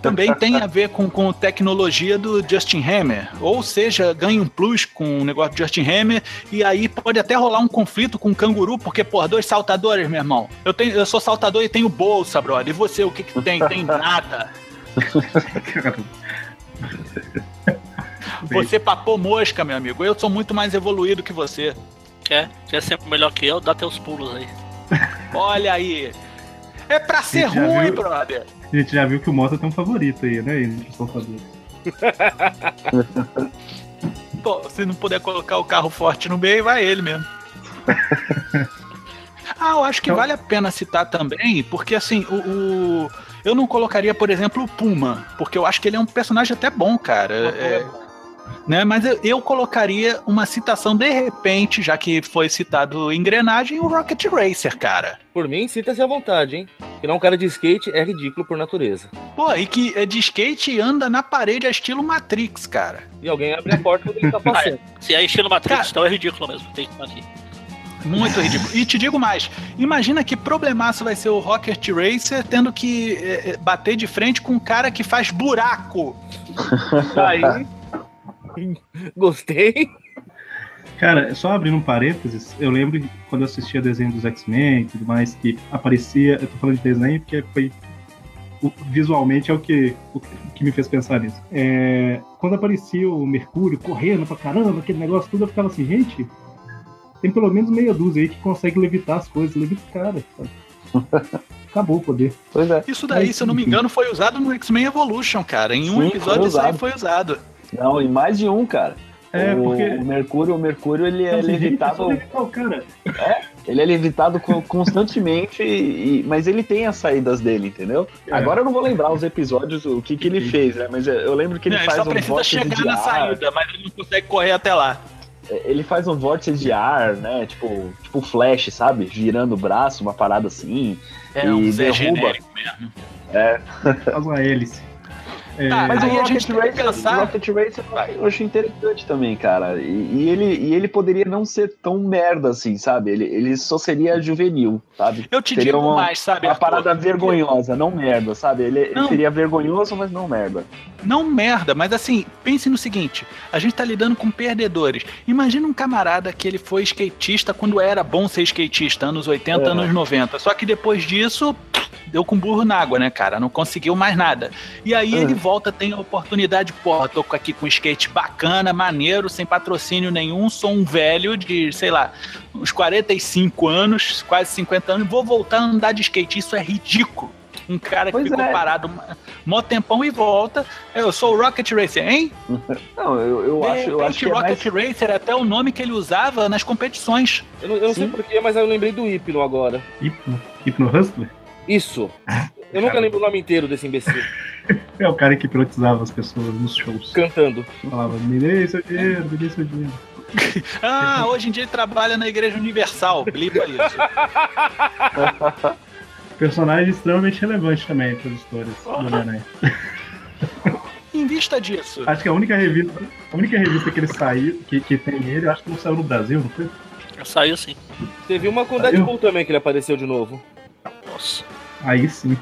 Speaker 6: também tem a ver com, com tecnologia do Justin Hammer. Ou seja, ganha um plus com o negócio do Justin Hammer. E aí pode até rolar um conflito com o canguru, porque, pô, dois saltadores, meu irmão. Eu, tenho, eu sou saltador e tenho bolsa, brother. E você, o que, que tem? Tem nada. (laughs) Você papou mosca, meu amigo. Eu sou muito mais evoluído que você.
Speaker 7: Quer? Quer ser melhor que eu? Dá teus pulos aí.
Speaker 6: Olha aí. É pra ser ruim,
Speaker 4: viu?
Speaker 6: brother.
Speaker 4: A gente já viu que o Mota tem um favorito aí, né? Entre os saltadores.
Speaker 6: Pô, se não puder colocar o carro forte no meio, vai ele mesmo. (laughs) ah, eu acho que
Speaker 4: Então-
Speaker 6: vale a pena citar também, porque assim, o, o- eu não colocaria, por exemplo, o Puma, porque eu acho que ele é um personagem até bom, cara. É, né? Mas eu, eu colocaria uma citação de repente, já que foi citado engrenagem, o Rocket Racer, cara.
Speaker 3: Por mim, sinta-se à vontade, hein? Que não um cara de skate é ridículo por natureza.
Speaker 6: Pô, e que é de skate e anda na parede a estilo Matrix, cara.
Speaker 3: E alguém abre a porta quando ele tá (laughs) passando.
Speaker 7: Se é estilo Matrix,
Speaker 6: Cara.
Speaker 7: então é ridículo mesmo. Tem que aqui.
Speaker 6: Muito ridículo. E te digo mais: imagina que problemaço vai ser o Rocket Racer tendo que eh, bater de frente com um cara que faz buraco.
Speaker 3: Aí. (laughs) Gostei.
Speaker 4: Cara, só abrindo um parênteses, eu lembro quando eu assistia desenho dos X-Men e tudo mais, que aparecia. Eu tô falando de desenho porque foi. visualmente é o que, o que me fez pensar nisso. É, quando aparecia o Mercúrio correndo pra caramba, aquele negócio tudo, eu ficava assim, gente, tem pelo menos meia dúzia aí que consegue levitar as coisas, levita o cara. sabe? (laughs) Acabou o poder.
Speaker 5: Pois é.
Speaker 6: Isso daí,
Speaker 4: Mas,
Speaker 6: se eu não me engano, foi usado no X-Men Evolution, cara. Em um
Speaker 5: Sim,
Speaker 6: episódio
Speaker 5: foi
Speaker 6: isso aí foi usado.
Speaker 5: Não, e mais de um, cara.
Speaker 4: É,
Speaker 5: o,
Speaker 4: porque-
Speaker 5: o Mercúrio, o Mercúrio, ele é
Speaker 4: é
Speaker 5: levitado.
Speaker 4: levitar o cara.
Speaker 5: Ele é levitado co- constantemente, e- mas ele tem as saídas dele, entendeu?
Speaker 4: É.
Speaker 5: Agora eu não vou lembrar os episódios, o que, que ele fez, né? Mas eu lembro que ele
Speaker 6: Não,
Speaker 5: faz
Speaker 6: só
Speaker 5: um
Speaker 6: precisa
Speaker 5: vórtice
Speaker 6: chegar
Speaker 5: de
Speaker 6: na
Speaker 5: ar.
Speaker 6: saída, mas ele não consegue correr até lá.
Speaker 5: Ele faz um vórtice de ar, né? Tipo, tipo flash, sabe? Girando o braço, uma parada assim.
Speaker 6: É
Speaker 5: E
Speaker 6: um
Speaker 5: derruba.
Speaker 6: genérico mesmo.
Speaker 4: Faz uma hélice. É,
Speaker 6: Tá,
Speaker 5: Mas
Speaker 6: Aí
Speaker 5: o
Speaker 6: a
Speaker 5: Rocket
Speaker 6: gente tem que
Speaker 5: Racer,
Speaker 6: pensar-
Speaker 5: Rocket Racer eu acho interessante também, cara. E, e ele, e ele poderia não ser tão merda assim, sabe? Ele, ele só seria juvenil, sabe?
Speaker 6: Eu te
Speaker 5: Seria
Speaker 6: digo
Speaker 5: uma-
Speaker 6: mais, sabe?
Speaker 5: Uma
Speaker 6: Arthur?
Speaker 5: parada vergonhosa, não merda, sabe? Ele, ele
Speaker 6: Não.
Speaker 5: seria vergonhoso, mas não merda.
Speaker 6: Não merda, mas assim, pense no seguinte: a gente tá lidando com perdedores. Imagina um camarada que ele foi skatista quando era bom ser skatista, anos 80,
Speaker 5: É.
Speaker 6: anos 90. Só que depois disso, deu com burro na água, né, cara? Não conseguiu mais nada. E aí
Speaker 5: É.
Speaker 6: ele volta, tem a oportunidade, porra, tô aqui com um skate bacana, maneiro, sem patrocínio nenhum, sou um velho de, sei lá, uns 45 anos, quase 50 anos, vou voltar a andar de skate. Isso é ridículo. Um cara que
Speaker 5: Pois
Speaker 6: ficou
Speaker 5: é.
Speaker 6: parado mó tempão e volta. Eu sou o Rocket Racer, hein? (laughs)
Speaker 5: Não, eu, eu
Speaker 6: De
Speaker 5: acho, eu acho que é mais...
Speaker 6: Rocket Racer é até o nome que ele usava nas competições.
Speaker 3: Eu não, eu não sei porquê, mas eu lembrei do Hipno agora.
Speaker 4: Hipno, Hipno Hustler
Speaker 3: Isso. Eu nunca lembro o nome inteiro desse imbecil. (laughs)
Speaker 4: é o cara que hipnotizava as pessoas nos shows.
Speaker 3: Cantando.
Speaker 4: Falava, me dê seu dinheiro, me dê seu dinheiro. (laughs)
Speaker 6: Ah, hoje em dia ele trabalha na Igreja Universal. Blipa isso.
Speaker 4: Personagem extremamente relevante também para as histórias do Homem-Aranha. (laughs)
Speaker 6: Em vista disso,
Speaker 4: Acho que a única revista, a única revista que ele saiu, que, que tem ele, acho que não saiu no Brasil, não foi?
Speaker 7: Saiu sim.
Speaker 3: Teve uma com o
Speaker 4: Saiu?
Speaker 3: Deadpool também que ele apareceu de novo.
Speaker 7: Nossa.
Speaker 4: Aí sim.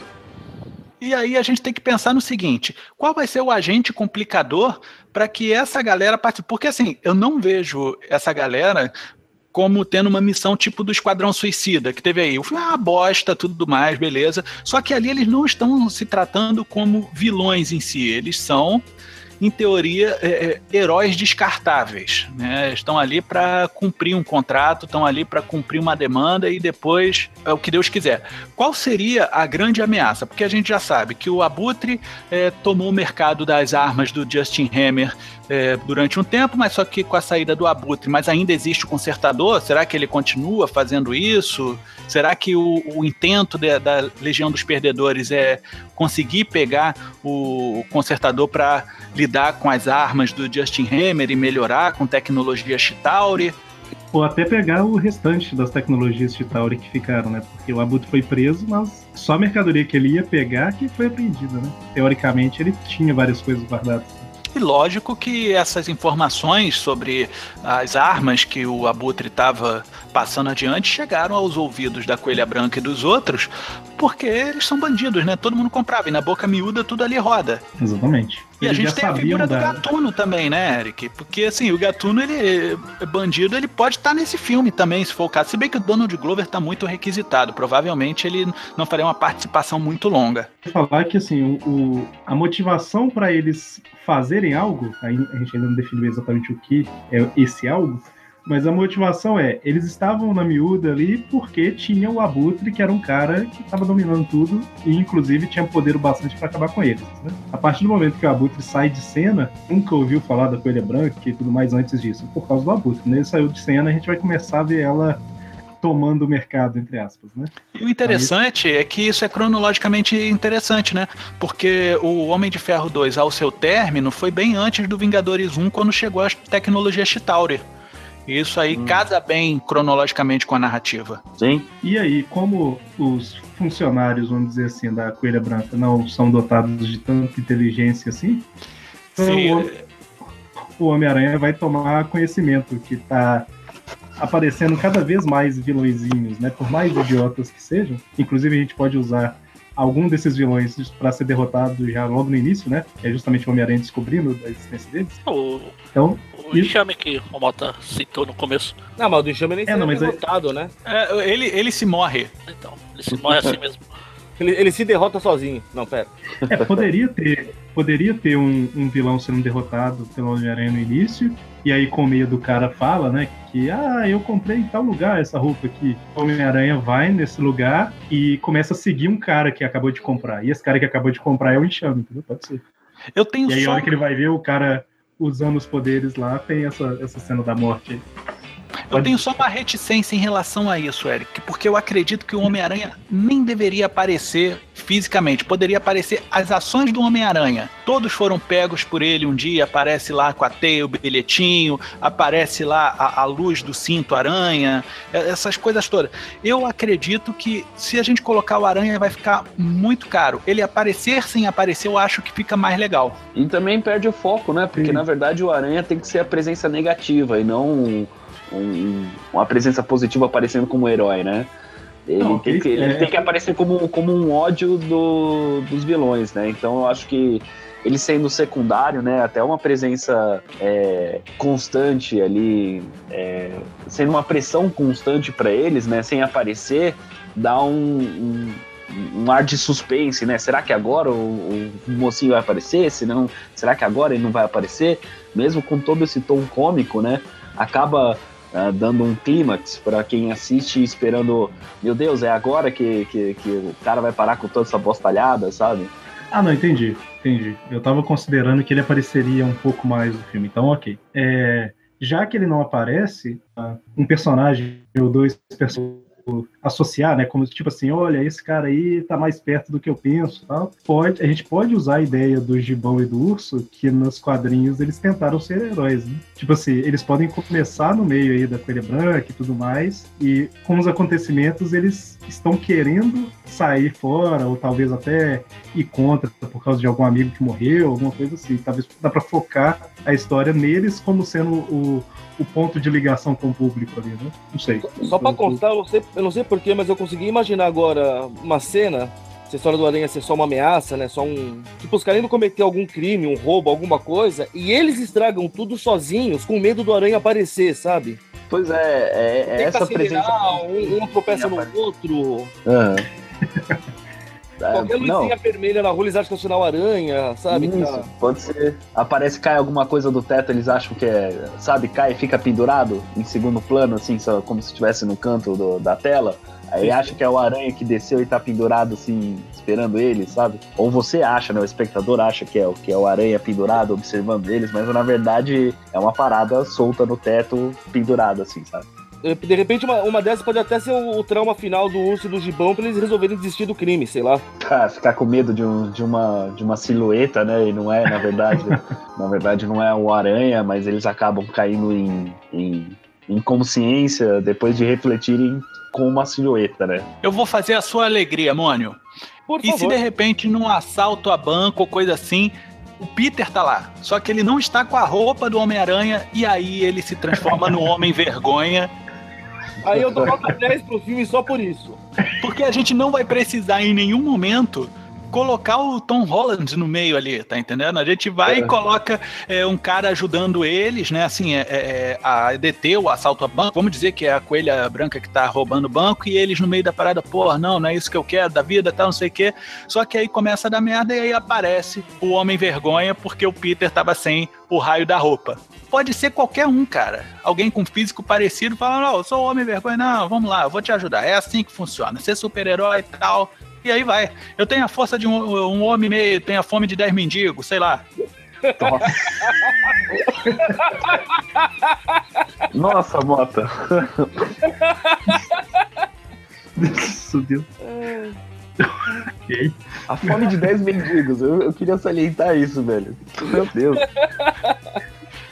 Speaker 6: E aí a gente tem que pensar no seguinte: qual vai ser o agente complicador para que essa galera participe? Porque assim, eu não vejo essa galera como tendo uma missão tipo do Esquadrão Suicida, que teve aí. Eu falei, ah, bosta, tudo mais, beleza. Só que ali eles não estão se tratando como vilões em si, eles são. Em teoria, é, é, heróis descartáveis. Né? Estão ali para cumprir um contrato, estão ali para cumprir uma demanda e depois é o que Deus quiser. Qual seria a grande ameaça? Porque a gente já sabe que o Abutre é, tomou o mercado das armas do Justin Hammer é, durante um tempo, mas só que com a saída do Abutre, mas ainda existe o consertador? Será que ele continua fazendo isso? Será que o, o intento de, da Legião dos Perdedores é conseguir pegar o consertador para lidar com as armas do Justin Hammer e melhorar com tecnologia Chitauri?
Speaker 4: Ou até pegar o restante das tecnologias de Tauri que ficaram, né? Porque o Abutre foi preso, mas só a mercadoria que ele ia pegar que foi apreendida, né? Teoricamente ele tinha várias coisas guardadas.
Speaker 6: E lógico que essas informações sobre as armas que o Abutre estava passando adiante chegaram aos ouvidos da Coelha Branca e dos outros, porque eles são bandidos, né? Todo mundo comprava e na boca miúda tudo ali roda.
Speaker 4: Exatamente.
Speaker 6: E a
Speaker 4: Eles
Speaker 6: gente
Speaker 4: já
Speaker 6: tem a figura do
Speaker 4: da-
Speaker 6: Gatuno também, né, Eric? Porque assim, o Gatuno, ele é bandido, ele pode estar nesse filme também, se for o caso. Se bem que o Donald Glover tá muito requisitado. Provavelmente ele não faria uma participação muito longa.
Speaker 4: falar que assim, o, o- a motivação para eles fazerem algo, aí a gente ainda não definiu exatamente o que é esse algo, mas a motivação é, eles estavam na miúda ali porque tinha o Abutre, que era um cara que estava dominando tudo e inclusive tinha poder bastante para acabar com eles. né? A partir do momento que o Abutre sai de cena, nunca ouviu falar da Coelha Branca e tudo mais antes disso, por causa do Abutre. Né? Ele saiu de cena, a gente vai começar a ver ela tomando o mercado, entre aspas, né?
Speaker 6: E o interessante é que isso é cronologicamente interessante, né? Porque o Homem de Ferro 2, ao seu término, foi bem antes do Vingadores 1, quando chegou a tecnologia Chitauri. Isso aí
Speaker 5: Hum.
Speaker 6: casa bem cronologicamente com a narrativa.
Speaker 5: Sim.
Speaker 4: E aí, como os funcionários, vamos dizer assim, da Coelha Branca não são dotados de tanta inteligência assim, então
Speaker 6: Sim,
Speaker 4: o Hom- o Homem-Aranha vai tomar conhecimento que tá aparecendo cada vez mais vilõezinhos, né? Por mais idiotas que sejam. Inclusive, a gente pode usar algum desses vilões para ser derrotado já logo no início, né? É justamente o Homem-Aranha descobrindo a existência deles. Então,
Speaker 7: o enxame que o Mota citou no começo.
Speaker 3: Não, mas o enxame nem
Speaker 4: É, não, mas é-
Speaker 3: derrotado, né?
Speaker 6: É, ele, ele se morre.
Speaker 7: Então, ele se morre assim mesmo. (laughs)
Speaker 3: Ele, ele se derrota sozinho. Não, pera.
Speaker 4: É, poderia ter, poderia ter um, um vilão sendo derrotado pelo Homem-Aranha no início, e aí com medo do cara fala, né, que ah, eu comprei em tal lugar essa roupa aqui. O Homem-Aranha vai nesse lugar e começa a seguir um cara que acabou de comprar. E esse cara que acabou de comprar é o Enxame, entendeu? Pode ser.
Speaker 6: Eu tenho
Speaker 4: E aí, a
Speaker 6: só
Speaker 4: hora que ele vai ver o cara usando os poderes lá, tem essa, essa cena da morte.
Speaker 6: Eu tenho só uma reticência em relação a isso, Eric, porque eu acredito que o Homem-Aranha nem deveria aparecer fisicamente, poderia aparecer as ações do Homem-Aranha. Todos foram pegos por ele um dia, aparece lá com a teia, o bilhetinho, aparece lá a, a luz do cinto aranha, essas coisas todas. Eu acredito que se a gente colocar o Aranha vai ficar muito caro. Ele aparecer sem aparecer, eu acho que fica mais legal.
Speaker 5: E também perde o foco, né? Porque
Speaker 4: Sim.
Speaker 5: na verdade o Aranha tem que ser a presença negativa e não um- um- uma presença positiva aparecendo como herói, né? Ele,
Speaker 4: Não,
Speaker 5: tem,
Speaker 4: ele-
Speaker 5: que, ele
Speaker 4: é-
Speaker 5: tem que aparecer como, como um ódio do- dos vilões, né? Então eu acho que ele sendo secundário, né? Até uma presença é, constante ali, é, sendo uma pressão constante para eles, né? Sem aparecer, dá um, um, um ar de suspense, né? Será que agora o, o mocinho vai aparecer? Se não, será que agora ele não vai aparecer? Mesmo com todo esse tom cômico, né? Acaba ah, dando um clímax para quem assiste esperando, meu Deus, é agora que, que, que o cara vai parar com toda essa bostalhada, sabe?
Speaker 4: Ah, não, entendi. Entendi. Eu tava considerando que ele apareceria um pouco mais no filme, então ok. É, já que ele não aparece, ah, um personagem ou dois personagens associar, né, como tipo assim, olha, esse cara aí tá mais perto do que eu penso, tal. Pode, a gente pode usar a ideia do Gibão e do Urso, que nos quadrinhos eles tentaram ser heróis, né? Tipo assim, eles podem começar no meio aí da Coelha Branca e tudo mais, e com os acontecimentos eles estão querendo sair fora, ou talvez até ir contra por causa de algum amigo que morreu, alguma coisa assim. Talvez dá pra focar a história neles como sendo o, o ponto de ligação com o público ali, né? Não sei.
Speaker 3: Só pra constar, eu não sei, eu não sei porquê, mas eu consegui imaginar agora uma cena. Se a história do Aranha ser só uma ameaça, né? Só um. Tipo, os caras indo cometer algum crime, um roubo, alguma coisa, e eles estragam tudo sozinhos, com medo do Aranha aparecer, sabe?
Speaker 5: Pois é, é, é essa presença.
Speaker 3: um, um tropeça no outro.
Speaker 5: Aham. (laughs) É,
Speaker 3: Qualquer
Speaker 5: não,
Speaker 3: luzinha vermelha na rua, eles acham que é o sinal aranha, sabe?
Speaker 5: Isso,
Speaker 3: Tá-
Speaker 5: pode ser. Aparece, cai alguma coisa do teto, eles acham que é. Sabe, cai e fica pendurado em segundo plano, assim, só como se estivesse no canto do- da tela. Aí
Speaker 3: Sim.
Speaker 5: acha que é o aranha que desceu e tá pendurado, assim, esperando eles, sabe? Ou você acha, né? O espectador acha que é, o- que é o aranha pendurado, observando eles, mas na verdade é uma parada solta no teto, pendurado, assim, sabe?
Speaker 3: De repente, uma, uma dessas pode até ser o, o trauma final do urso e do gibão pra eles resolverem desistir do crime, sei lá.
Speaker 5: Ficar, ficar com medo de, um- de, uma, de uma silhueta, né? E não é, na verdade, (laughs) na verdade não é o aranha, mas eles acabam caindo em, em inconsciência depois de refletirem com uma silhueta, né?
Speaker 6: Eu vou fazer a sua alegria, Mônio.
Speaker 3: Por
Speaker 6: E se
Speaker 3: favor.
Speaker 6: de repente num assalto a banco ou coisa assim, o Peter tá lá, só que ele não está com a roupa do Homem-Aranha e aí ele se transforma no (laughs) Homem Vergonha,
Speaker 3: Aí eu dou nota 10 pro filme só por isso.
Speaker 6: porque a gente não vai precisar em nenhum momento colocar o Tom Holland no meio ali, tá entendendo? A gente vai e coloca é, um cara ajudando eles, né? Assim, é, é, a deter o assalto a banco. Vamos dizer que é a coelha branca que tá roubando o banco e eles no meio da parada, porra, não, não é isso que eu quero da vida, tal, não sei o quê. Só que aí começa a dar merda e aí aparece o Homem Vergonha porque o Peter tava sem o raio da roupa. Pode ser qualquer um, cara. Alguém com físico parecido fala, não, eu sou o Homem Vergonha, não, vamos lá, eu vou te ajudar. É assim que funciona. Ser super-herói e tal. E aí vai. Eu tenho a força de um, um homem meio, tenho a fome de dez mendigos, sei lá.
Speaker 5: Nossa, (laughs) Mota. (laughs)
Speaker 4: Isso, Deus. ok.
Speaker 5: A fome de 10 mendigos. Eu, eu queria salientar isso, velho. Meu Deus.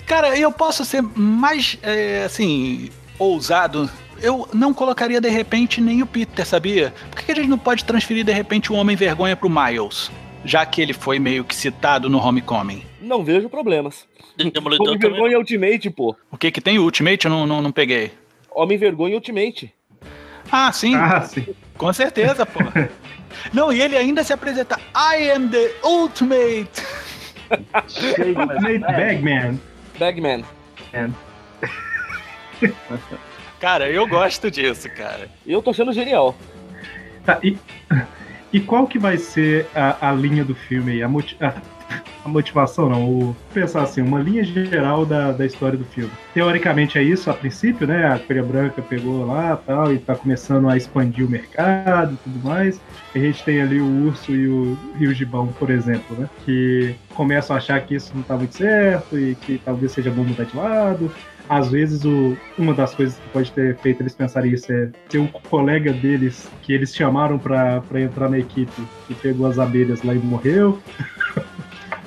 Speaker 6: Cara, eu posso ser mais, é, assim, ousado. Eu não colocaria de repente nem o Peter, sabia? Por que a gente não pode transferir de repente o Homem Vergonha pro Miles? Já que ele foi meio que citado no Homecoming.
Speaker 3: Não vejo problemas.
Speaker 7: Demolidor
Speaker 3: Homem
Speaker 7: também.
Speaker 3: Vergonha Ultimate, pô.
Speaker 6: O que que tem o Ultimate? Eu não, não, não peguei.
Speaker 3: Homem Vergonha Ultimate.
Speaker 6: Ah, sim,
Speaker 4: Ah, sim.
Speaker 6: com certeza, pô. (laughs) Não, e ele ainda se apresenta I am the Ultimate.
Speaker 4: Ultimate (laughs) Bagman.
Speaker 3: Bagman. (laughs)
Speaker 6: Cara, eu gosto disso, cara.
Speaker 3: Eu tô achando genial.
Speaker 4: Tá, e, e qual que vai ser a, a linha do filme aí? A, moti- a- a motivação, não. O, pensar assim, uma linha geral da, da história do filme. Teoricamente é isso, a princípio, né? A Coelha Branca pegou lá tal, e tá começando a expandir o mercado e tudo mais. A gente tem ali o Urso e o, e o Gibão, por exemplo, né? Que começam a achar que isso não tá muito certo e que talvez seja bom mudar de lado. Às vezes, o, uma das coisas que pode ter feito eles pensarem isso é ter um colega deles que eles chamaram pra entrar na equipe e pegou as abelhas lá e morreu. (laughs)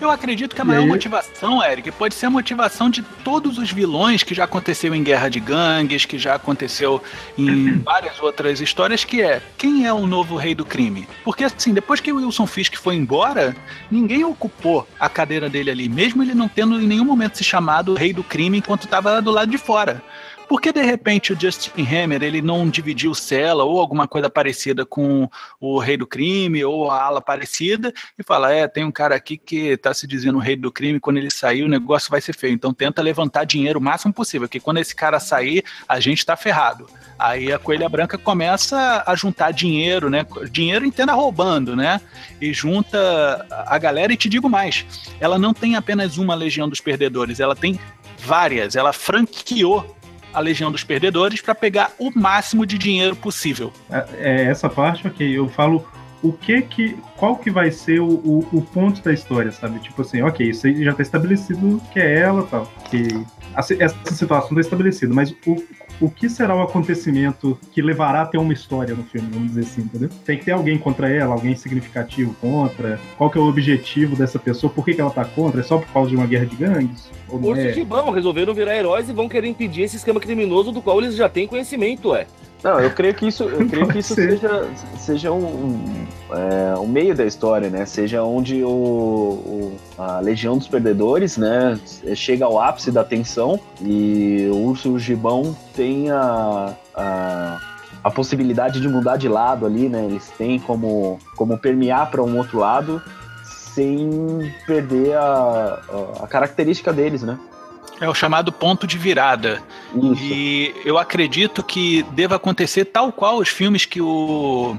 Speaker 6: Eu acredito que a maior motivação, Eric, pode ser a motivação de todos os vilões que já aconteceu em Guerra de Gangues, que já aconteceu em várias outras histórias, que é quem é o novo rei do crime? Porque assim, depois que o Wilson Fisk foi embora, ninguém ocupou a cadeira dele ali, mesmo ele não tendo em nenhum momento se chamado rei do crime enquanto estava do lado de fora. Por que de repente o Justin Hammer ele não dividiu cela ou alguma coisa parecida com o rei do crime ou a ala parecida e fala: é, tem um cara aqui que tá se dizendo o rei do crime, quando ele sair o negócio vai ser feio. Então tenta levantar dinheiro o máximo possível, que quando esse cara sair, a gente tá ferrado. Aí a Coelha Branca começa a juntar dinheiro, né? Dinheiro entenda roubando, né? E junta a galera e te digo mais, ela não tem apenas uma Legião dos Perdedores, ela tem várias, ela franqueou a Legião dos Perdedores para pegar o máximo de dinheiro possível.
Speaker 4: É, é essa parte, ok. Eu falo o que que. Qual que vai ser o, o, o ponto da história, sabe? Tipo assim, ok, isso aí já tá estabelecido que é ela tal. Que essa situação tá estabelecida, mas o, o que será o acontecimento que levará a ter uma história no filme, vamos dizer assim, entendeu? Tem que ter alguém contra ela, alguém significativo contra. Qual que é o objetivo dessa pessoa? Por que, que ela tá contra? É só por causa de uma guerra de gangues? Ou não
Speaker 3: Urso
Speaker 4: é?
Speaker 3: e Gibão resolveram virar heróis e vão querer impedir esse esquema criminoso do qual eles já têm conhecimento, é.
Speaker 5: Não, eu creio que isso, eu creio que isso
Speaker 4: ser.
Speaker 5: seja, seja um, um, é, um meio da história, né? Seja onde o, o- a Legião dos Perdedores, né, chega ao ápice da tensão e o Urso e o Gibão tem a, a, a possibilidade de mudar de lado ali, né? Eles têm como, como permear para um outro lado sem perder a, a, a característica deles, né?
Speaker 6: É o chamado ponto de virada.
Speaker 5: Isso.
Speaker 6: E eu acredito que deva acontecer tal qual os filmes que o,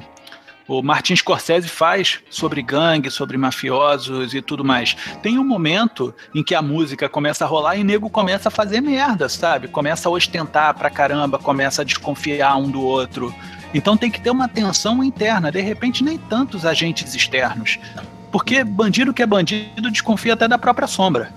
Speaker 6: o Martin Scorsese faz sobre gangue, sobre mafiosos e tudo mais. Tem um momento em que a música começa a rolar e o nego começa a fazer merda, sabe? Começa a ostentar pra caramba, começa a desconfiar um do outro. Então tem que ter uma tensão interna, de repente nem tantos agentes externos. Porque bandido que é bandido desconfia até da própria sombra.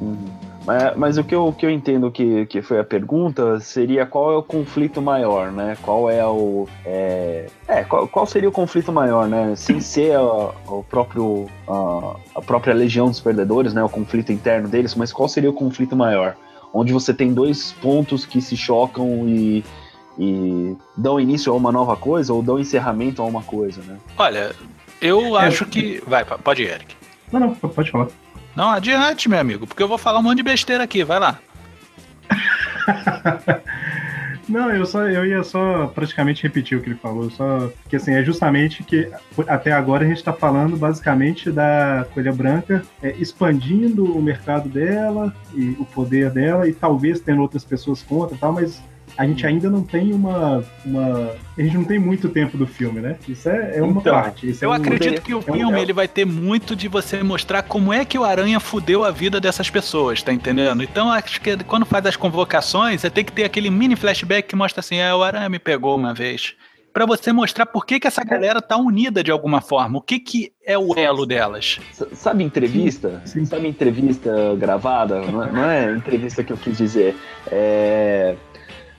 Speaker 5: Uhum. Mas, mas o que eu, o que eu entendo que, que foi a pergunta seria qual é o conflito maior, né? Qual é o. É, é, qual, qual seria o conflito maior, né? Sem ser a, o próprio, a, a própria Legião dos Perdedores, né? O conflito interno deles, mas qual seria o conflito maior? Onde você tem dois pontos que se chocam e, e dão início a uma nova coisa ou dão encerramento a uma coisa, né?
Speaker 6: Olha, eu
Speaker 4: É.
Speaker 6: acho que. Vai, pode ir, Eric.
Speaker 4: Não, não, pode falar.
Speaker 6: Não, adiante, meu amigo, porque eu vou falar um monte de besteira aqui, vai lá. (laughs)
Speaker 4: Não, eu só eu ia só praticamente repetir o que ele falou, só que assim, é justamente que até agora a gente está falando basicamente da Coelha Branca é, expandindo o mercado dela e o poder dela e talvez tendo outras pessoas contra e tal, mas a gente ainda não tem uma, uma. A gente não tem muito tempo do filme, né? Isso é, é uma
Speaker 5: Então,
Speaker 4: parte. isso é
Speaker 6: Eu
Speaker 4: um-
Speaker 6: acredito que o
Speaker 4: é
Speaker 6: filme
Speaker 4: é um-
Speaker 6: ele vai ter muito de você mostrar como é que o Aranha fudeu a vida dessas pessoas, tá entendendo? Então acho que quando faz as convocações, você tem que ter aquele mini flashback que mostra assim, é, o Aranha me pegou uma vez. Pra você mostrar por que, que essa galera tá unida de alguma forma, o que, que é o elo delas.
Speaker 5: S- Sabe entrevista?
Speaker 4: Sim.
Speaker 5: Sabe entrevista gravada? Não é, não é entrevista que eu quis dizer. É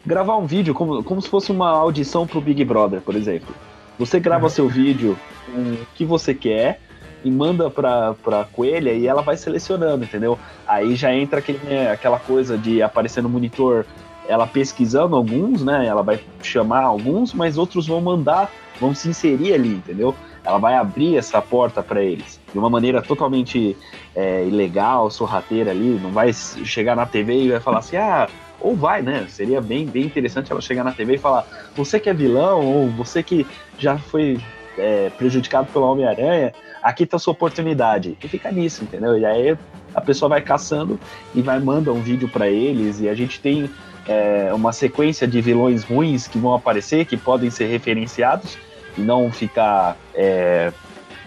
Speaker 5: gravar um vídeo como, como se fosse uma audição pro Big Brother, por exemplo. Você grava
Speaker 4: Uhum.
Speaker 5: seu vídeo com o que você quer e manda pra, pra coelha e ela vai selecionando, entendeu? Aí já entra aquele, né, aquela coisa de aparecer no monitor ela pesquisando alguns, né? Ela vai chamar alguns, mas outros vão mandar, vão se inserir ali, entendeu? Ela vai abrir essa porta para eles de uma maneira totalmente é, ilegal, sorrateira ali. Não vai chegar na TV e vai falar assim, ah, ou vai, né? Seria bem, bem interessante ela chegar na TV e falar: você que é vilão ou você que já foi é, prejudicado pelo Homem-Aranha, aqui tá a sua oportunidade. E fica nisso, entendeu? E aí a pessoa vai caçando e vai manda um vídeo para eles e a gente tem é, uma sequência de vilões ruins que vão aparecer, que podem ser referenciados e não ficar é,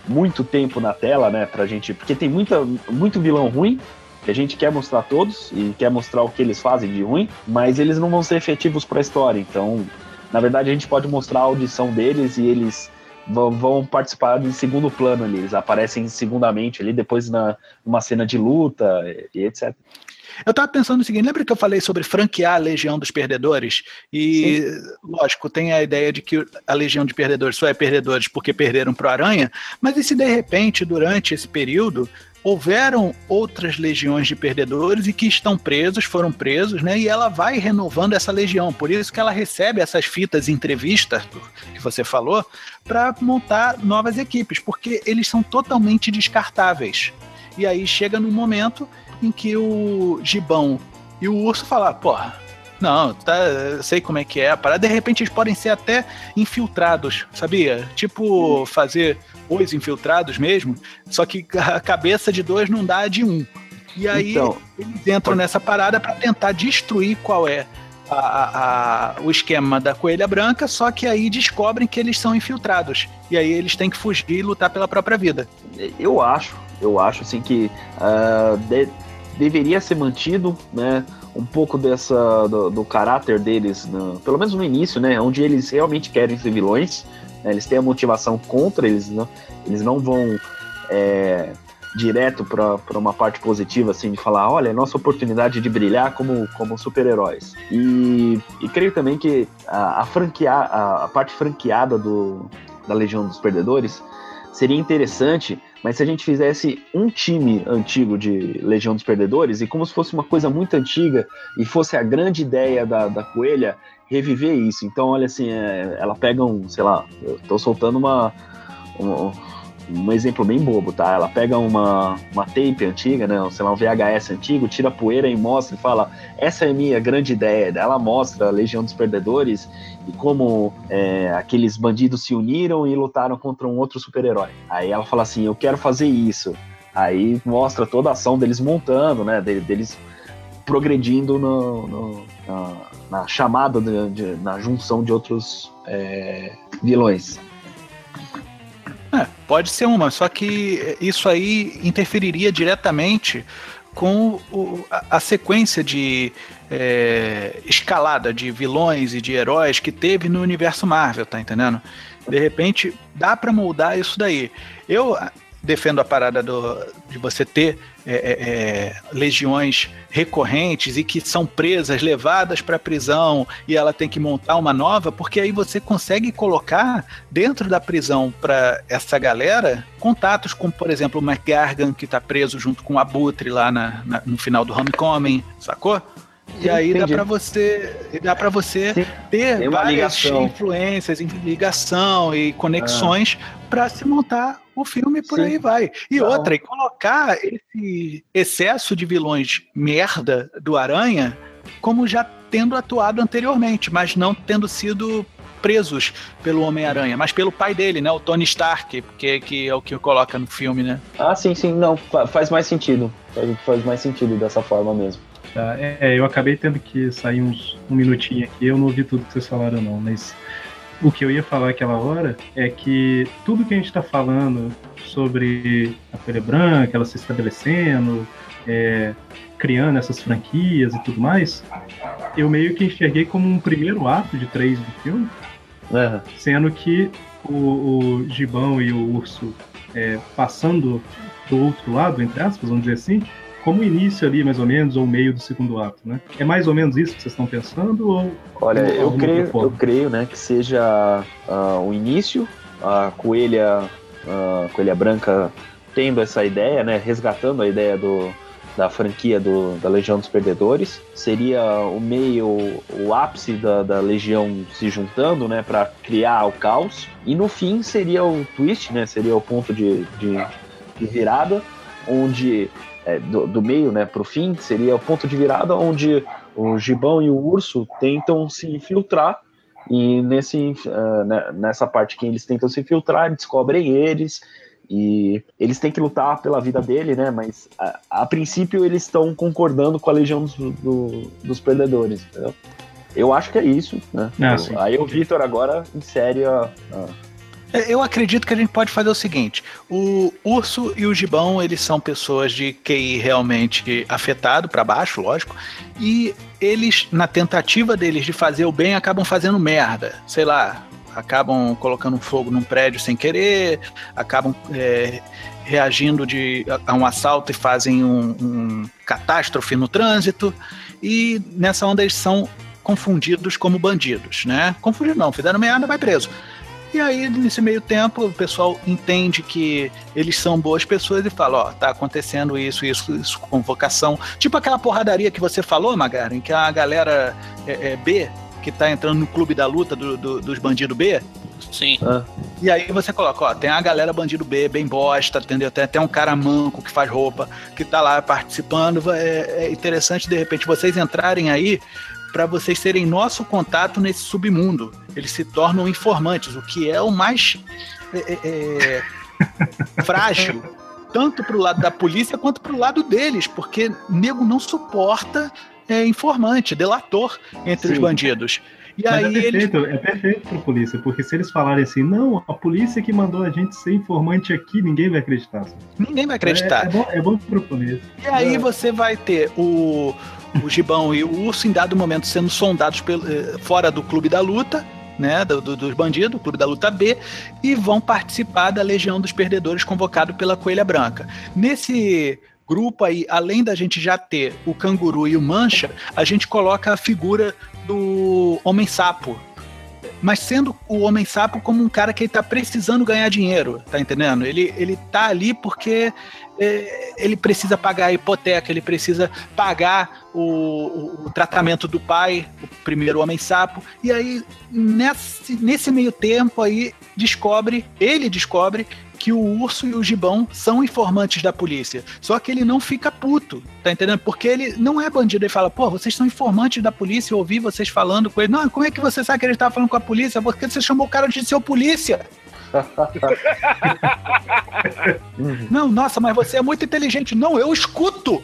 Speaker 5: muito tempo na tela, né, pra gente, porque tem muita, muito vilão ruim que a gente quer mostrar todos e quer mostrar o que eles fazem de ruim, mas eles não vão ser efetivos para a história. Então, na verdade, a gente pode mostrar a audição deles e eles vão, participar de segundo plano ali. Eles aparecem segundamente ali, depois na uma cena de luta e, etc.
Speaker 6: Eu tava pensando no seguinte, lembra que eu falei sobre franquear a Legião dos Perdedores? E, lógico, tem a ideia de que a Legião de Perdedores só é perdedores porque perderam pro Aranha, mas e se de repente, durante esse período, houveram outras legiões de perdedores e que estão presos, foram presos, né? E ela vai renovando essa legião. Por isso que ela recebe essas fitas entrevistas que você falou para montar novas equipes, porque eles são totalmente descartáveis. E aí chega num momento em que o Gibão e o Urso falam, porra, não, tá, sei como é que é a parada. De repente eles podem ser até infiltrados, sabia? Tipo, fazer dois infiltrados mesmo, só que a cabeça de dois não dá a de um. E aí
Speaker 5: Então,
Speaker 6: eles entram nessa parada para tentar destruir qual é a- a- o esquema da coelha branca, só que aí descobrem que eles são infiltrados. E aí eles têm que fugir e lutar pela própria vida.
Speaker 5: eu acho, eu acho assim que ah, de- deveria ser mantido, né, um pouco dessa do, do caráter deles, no- pelo menos no início, né, onde eles realmente querem ser vilões, né, eles têm a motivação contra eles, não, eles não vão é, direto para uma parte positiva, assim, de falar, olha, é nossa oportunidade de brilhar como, como super-heróis. E, e creio também que a, a a, a parte franqueada do, da Legião dos Perdedores seria interessante, mas se a gente fizesse um time antigo de Legião dos Perdedores e como se fosse uma coisa muito antiga e fosse a grande ideia da, da Coelha reviver isso. Então, olha assim, é, ela pega um, sei lá, eu tô soltando uma, um, um exemplo bem bobo, tá? Ela pega uma, uma tape antiga, né? Sei lá, um VHS antigo, tira a poeira e mostra e fala: essa é a minha grande ideia. Ela mostra a Legião dos Perdedores e como é, aqueles bandidos se uniram e lutaram contra um outro super-herói. Aí ela fala assim: eu quero fazer isso. Aí mostra toda a ação deles montando, né? de- Deles progredindo no, no- na, na chamada, de, de- na junção de outros é, vilões.
Speaker 6: Pode ser uma, só que isso aí interferiria diretamente com o- a, a sequência de é, escalada de vilões e de heróis que teve no universo Marvel, tá entendendo? De repente, dá pra moldar isso daí. Eu defendo a parada do, de você ter é, é, é, legiões recorrentes e que são presas, levadas para prisão e ela tem que montar uma nova, porque aí você consegue colocar dentro da prisão para essa galera contatos como, por exemplo, o McGargan, que tá preso junto com o Abutre lá na- na- no final do Homecoming, sacou? E
Speaker 5: Sim,
Speaker 6: aí dá
Speaker 5: entendi.
Speaker 6: para você, dá para você
Speaker 5: Sim,
Speaker 6: ter várias
Speaker 5: ligação.
Speaker 6: influências, ligação e conexões
Speaker 5: Ah.
Speaker 6: para se montar o filme por
Speaker 5: Sim.
Speaker 6: aí vai. E
Speaker 5: Não.
Speaker 6: outra, e colocar esse excesso de vilões merda do Aranha como já tendo atuado anteriormente, mas não tendo sido presos pelo Homem-Aranha, mas pelo pai dele, né? O Tony Stark, que, que é o que coloca no filme, né?
Speaker 5: Ah, sim, sim, não, fa- faz mais sentido. Faz, faz mais sentido dessa forma mesmo.
Speaker 4: Tá, é, é, eu acabei tendo que sair uns, um minutinho aqui, eu não ouvi tudo que vocês falaram não, mas o que eu ia falar aquela hora é que tudo que a gente está falando sobre a Folha Branca, ela se estabelecendo, é, criando essas franquias e tudo mais, eu meio que enxerguei como um primeiro ato de três do filme, sendo que o, o Gibão e o Urso é, passando do outro lado, entre aspas, vamos dizer assim, como o início ali, mais ou menos, ou o meio do segundo ato, né? É mais ou menos isso que vocês estão pensando, ou...
Speaker 5: Olha, eu creio, eu creio, né, que seja ah, o início, a coelha, a coelha branca tendo essa ideia, né, resgatando a ideia do, da franquia do, da Legião dos Perdedores, seria o meio, o ápice da, da Legião se juntando, né, para criar o caos, e no fim seria o twist, né, seria o ponto de, de, de virada, onde é, do, do meio, né, pro fim, seria o ponto de virada onde o Gibão e o Urso tentam se infiltrar e nesse, né, nessa parte que eles tentam se infiltrar, descobrem eles e eles têm que lutar pela vida dele, né? Mas a, a princípio eles estão concordando com a legião dos, do- dos perdedores, entendeu? Eu acho que é isso, né?
Speaker 4: Ah,
Speaker 5: Eu- aí o Vitor agora insere a, a-
Speaker 6: É, Eu acredito que a gente pode fazer o seguinte: o Urso e o Gibão, eles são pessoas de QI realmente afetado para baixo, lógico, e eles, na tentativa deles de fazer o bem, acabam fazendo merda. Sei lá, acabam colocando fogo num prédio sem querer, acabam é, reagindo de, a, a um assalto e fazem um, um catástrofe no trânsito, e nessa onda eles são confundidos como bandidos, né? Confundido não, fizeram merda, vai preso. E aí, nesse meio tempo, o pessoal entende que eles são boas pessoas e fala, ó, tá acontecendo isso, isso, isso, convocação. Tipo aquela porradaria que você falou, Magaren, que a galera é, é, B, que tá entrando no clube da luta do- do- dos bandidos B,
Speaker 7: Sim.
Speaker 6: e aí você coloca, ó, tem a galera bandido B, bem bosta, entendeu? Tem até um cara manco que faz roupa, que tá lá participando. É, é interessante, de repente, vocês entrarem aí para vocês terem nosso contato nesse submundo. Eles se tornam informantes, o que é o mais é, é, é, (laughs) frágil, tanto pro lado da polícia quanto pro lado deles, porque nego não suporta é, informante, delator entre os
Speaker 5: Sim.
Speaker 6: bandidos. E
Speaker 4: Mas
Speaker 6: aí
Speaker 4: é perfeito, é perfeito pra polícia, porque se eles falarem assim, não, a polícia que mandou a gente ser informante aqui, ninguém vai acreditar.
Speaker 6: ninguém vai acreditar.
Speaker 4: É, é bom, é bom pro polícia.
Speaker 6: E aí você vai ter o, o Gibão e o Urso em dado momento sendo sondados pelo, eh, fora do clube da luta, né? do- do- dos bandidos, clube da luta B, e vão participar da Legião dos Perdedores convocado pela Coelha Branca. Nesse grupo aí, além da gente já ter o canguru e o mancha, a gente coloca a figura do Homem Sapo. Mas sendo o Homem Sapo como um cara que ele tá precisando ganhar dinheiro, tá entendendo? Ele, ele tá ali porque é, ele precisa pagar a hipoteca, ele precisa pagar o, o- o tratamento do pai, o primeiro homem sapo, e aí nesse, nesse meio tempo aí descobre, ele descobre que o urso e o gibão são informantes da polícia. Só que ele não fica puto, tá entendendo? Porque ele não é bandido, ele fala, pô, vocês são informantes da polícia, eu ouvi vocês falando com ele. Não, como é que você sabe que ele estava falando com a polícia? Porque você chamou o cara de seu polícia. (laughs) Não, nossa, mas você é muito inteligente. Não, eu escuto.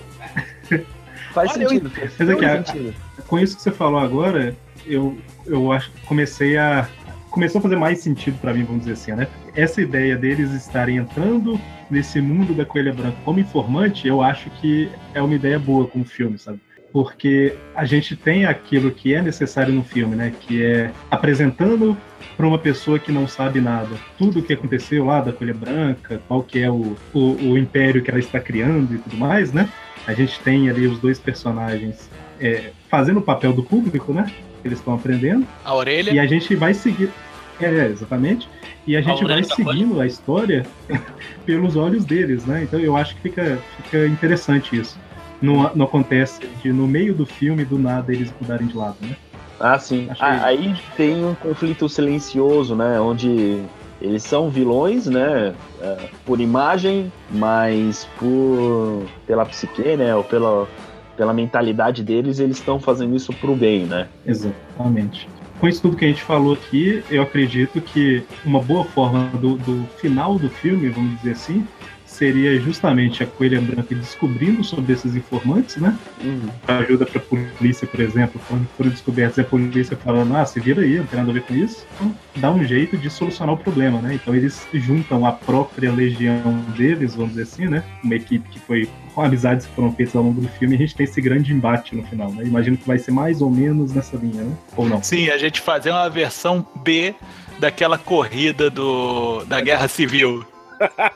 Speaker 5: Faz
Speaker 6: Olha, eu
Speaker 5: sentido.
Speaker 4: Mas aqui,
Speaker 5: faz
Speaker 4: a-
Speaker 5: sentido.
Speaker 4: Com isso que você falou agora, eu, eu acho que comecei a. Começou a fazer mais sentido pra mim, vamos dizer assim, né? Essa ideia deles estarem entrando nesse mundo da Coelha Branca como informante, eu acho que é uma ideia boa com o filme, sabe? Porque a gente tem aquilo que é necessário no filme, né? Que é apresentando para uma pessoa que não sabe nada tudo o que aconteceu lá da Coelha Branca, qual que é o, o, o império que ela está criando e tudo mais, né? A gente tem ali os dois personagens é, fazendo o papel do público, né? Eles estão aprendendo.
Speaker 6: A orelha.
Speaker 4: E a gente vai seguir. É, exatamente. E a gente vai seguindo a história (laughs) pelos olhos deles, né? Então eu acho que fica, fica interessante isso. Não, não acontece de no meio do filme, do nada, eles mudarem de lado, né?
Speaker 5: Ah, sim. Ah, aí tem um conflito silencioso, né? Onde eles são vilões, né? é, por imagem, mas por pela psique, né? Ou pela, pela mentalidade deles, eles estão fazendo isso pro bem, né?
Speaker 4: Exatamente. Com isso tudo que a gente falou aqui, eu acredito que uma boa forma do, do final do filme, vamos dizer assim, seria justamente a Coelha Branca descobrindo sobre esses informantes, né? Ajuda pra polícia, por exemplo, quando foram descobertos, e a polícia falando, ah, se vira aí, não tem nada a ver com isso. Então, dá um jeito de solucionar o problema, né? Então eles juntam a própria legião deles, vamos dizer assim, né? Uma equipe que foi com amizades que foram feitas ao longo do filme, e a gente tem esse grande embate no final, né? Imagino que vai ser mais ou menos nessa linha, né? Ou não?
Speaker 6: Sim, a gente fazer uma versão B daquela corrida do, da Guerra Civil. (laughs)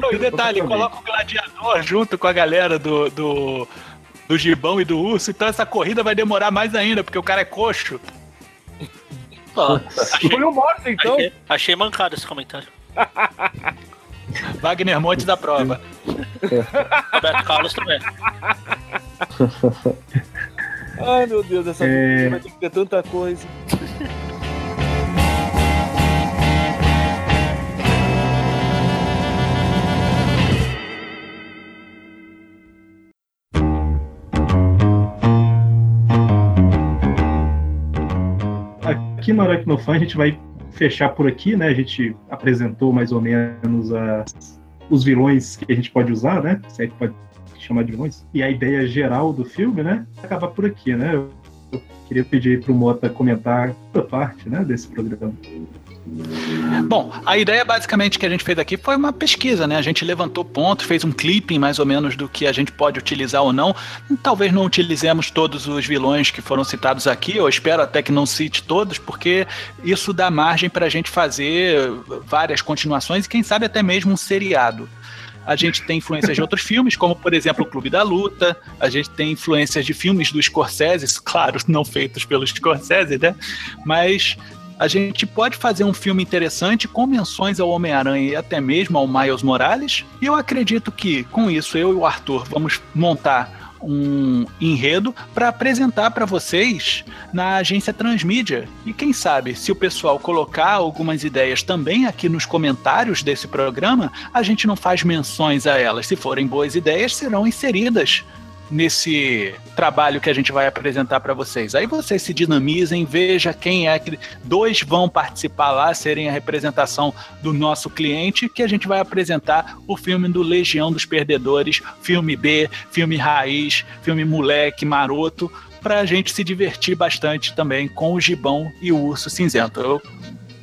Speaker 6: Não, e detalhe, coloca o gladiador junto com a galera do, do, do gibão e do urso, então essa corrida vai demorar mais ainda, porque o cara é coxo.
Speaker 7: Ó,
Speaker 3: Foi o Morse, então.
Speaker 7: achei, achei mancado esse comentário. (laughs)
Speaker 6: Wagner Monte da prova.
Speaker 7: Roberto Carlos também.
Speaker 3: Ai, meu Deus, essa
Speaker 4: É.
Speaker 3: vai ter que ter tanta coisa.
Speaker 4: Aqui no Aracnofan a gente vai fechar por aqui, né? A gente apresentou mais ou menos as- os vilões que a gente pode usar, né? Se é que pode chamar de vilões. E a ideia geral do filme, né? Acaba por aqui, né? Eu eu queria pedir para o Mota comentar a parte, né? Desse programa.
Speaker 6: Bom, a ideia basicamente que a gente fez aqui foi uma pesquisa, né? A gente levantou pontos, fez um clipping mais ou menos do que a gente pode utilizar ou não. Talvez não utilizemos todos os vilões que foram citados aqui, eu espero até que não cite todos, porque isso dá margem para a gente fazer várias continuações e quem sabe até mesmo um seriado. A gente tem influências de outros filmes, como por exemplo o Clube da Luta. A gente tem influências de filmes do Scorsese, claro, não feitos pelo Scorsese, né? Mas a gente pode fazer um filme interessante com menções ao Homem-Aranha e até mesmo ao Miles Morales. E eu acredito que, com isso, eu e o Arthur vamos montar um enredo para apresentar para vocês na agência Transmídia. E quem sabe, se o pessoal colocar algumas ideias também aqui nos comentários desse programa, a gente não faz menções a elas. Se forem boas ideias, serão inseridas nesse trabalho que a gente vai apresentar para vocês. Aí vocês se dinamizem, veja quem é que dois vão participar lá, serem a representação do nosso cliente, que a gente vai apresentar o filme do Legião dos Perdedores, filme B, filme raiz, filme moleque, maroto, para a gente se divertir bastante também com o Gibão e o Urso Cinzento. Eu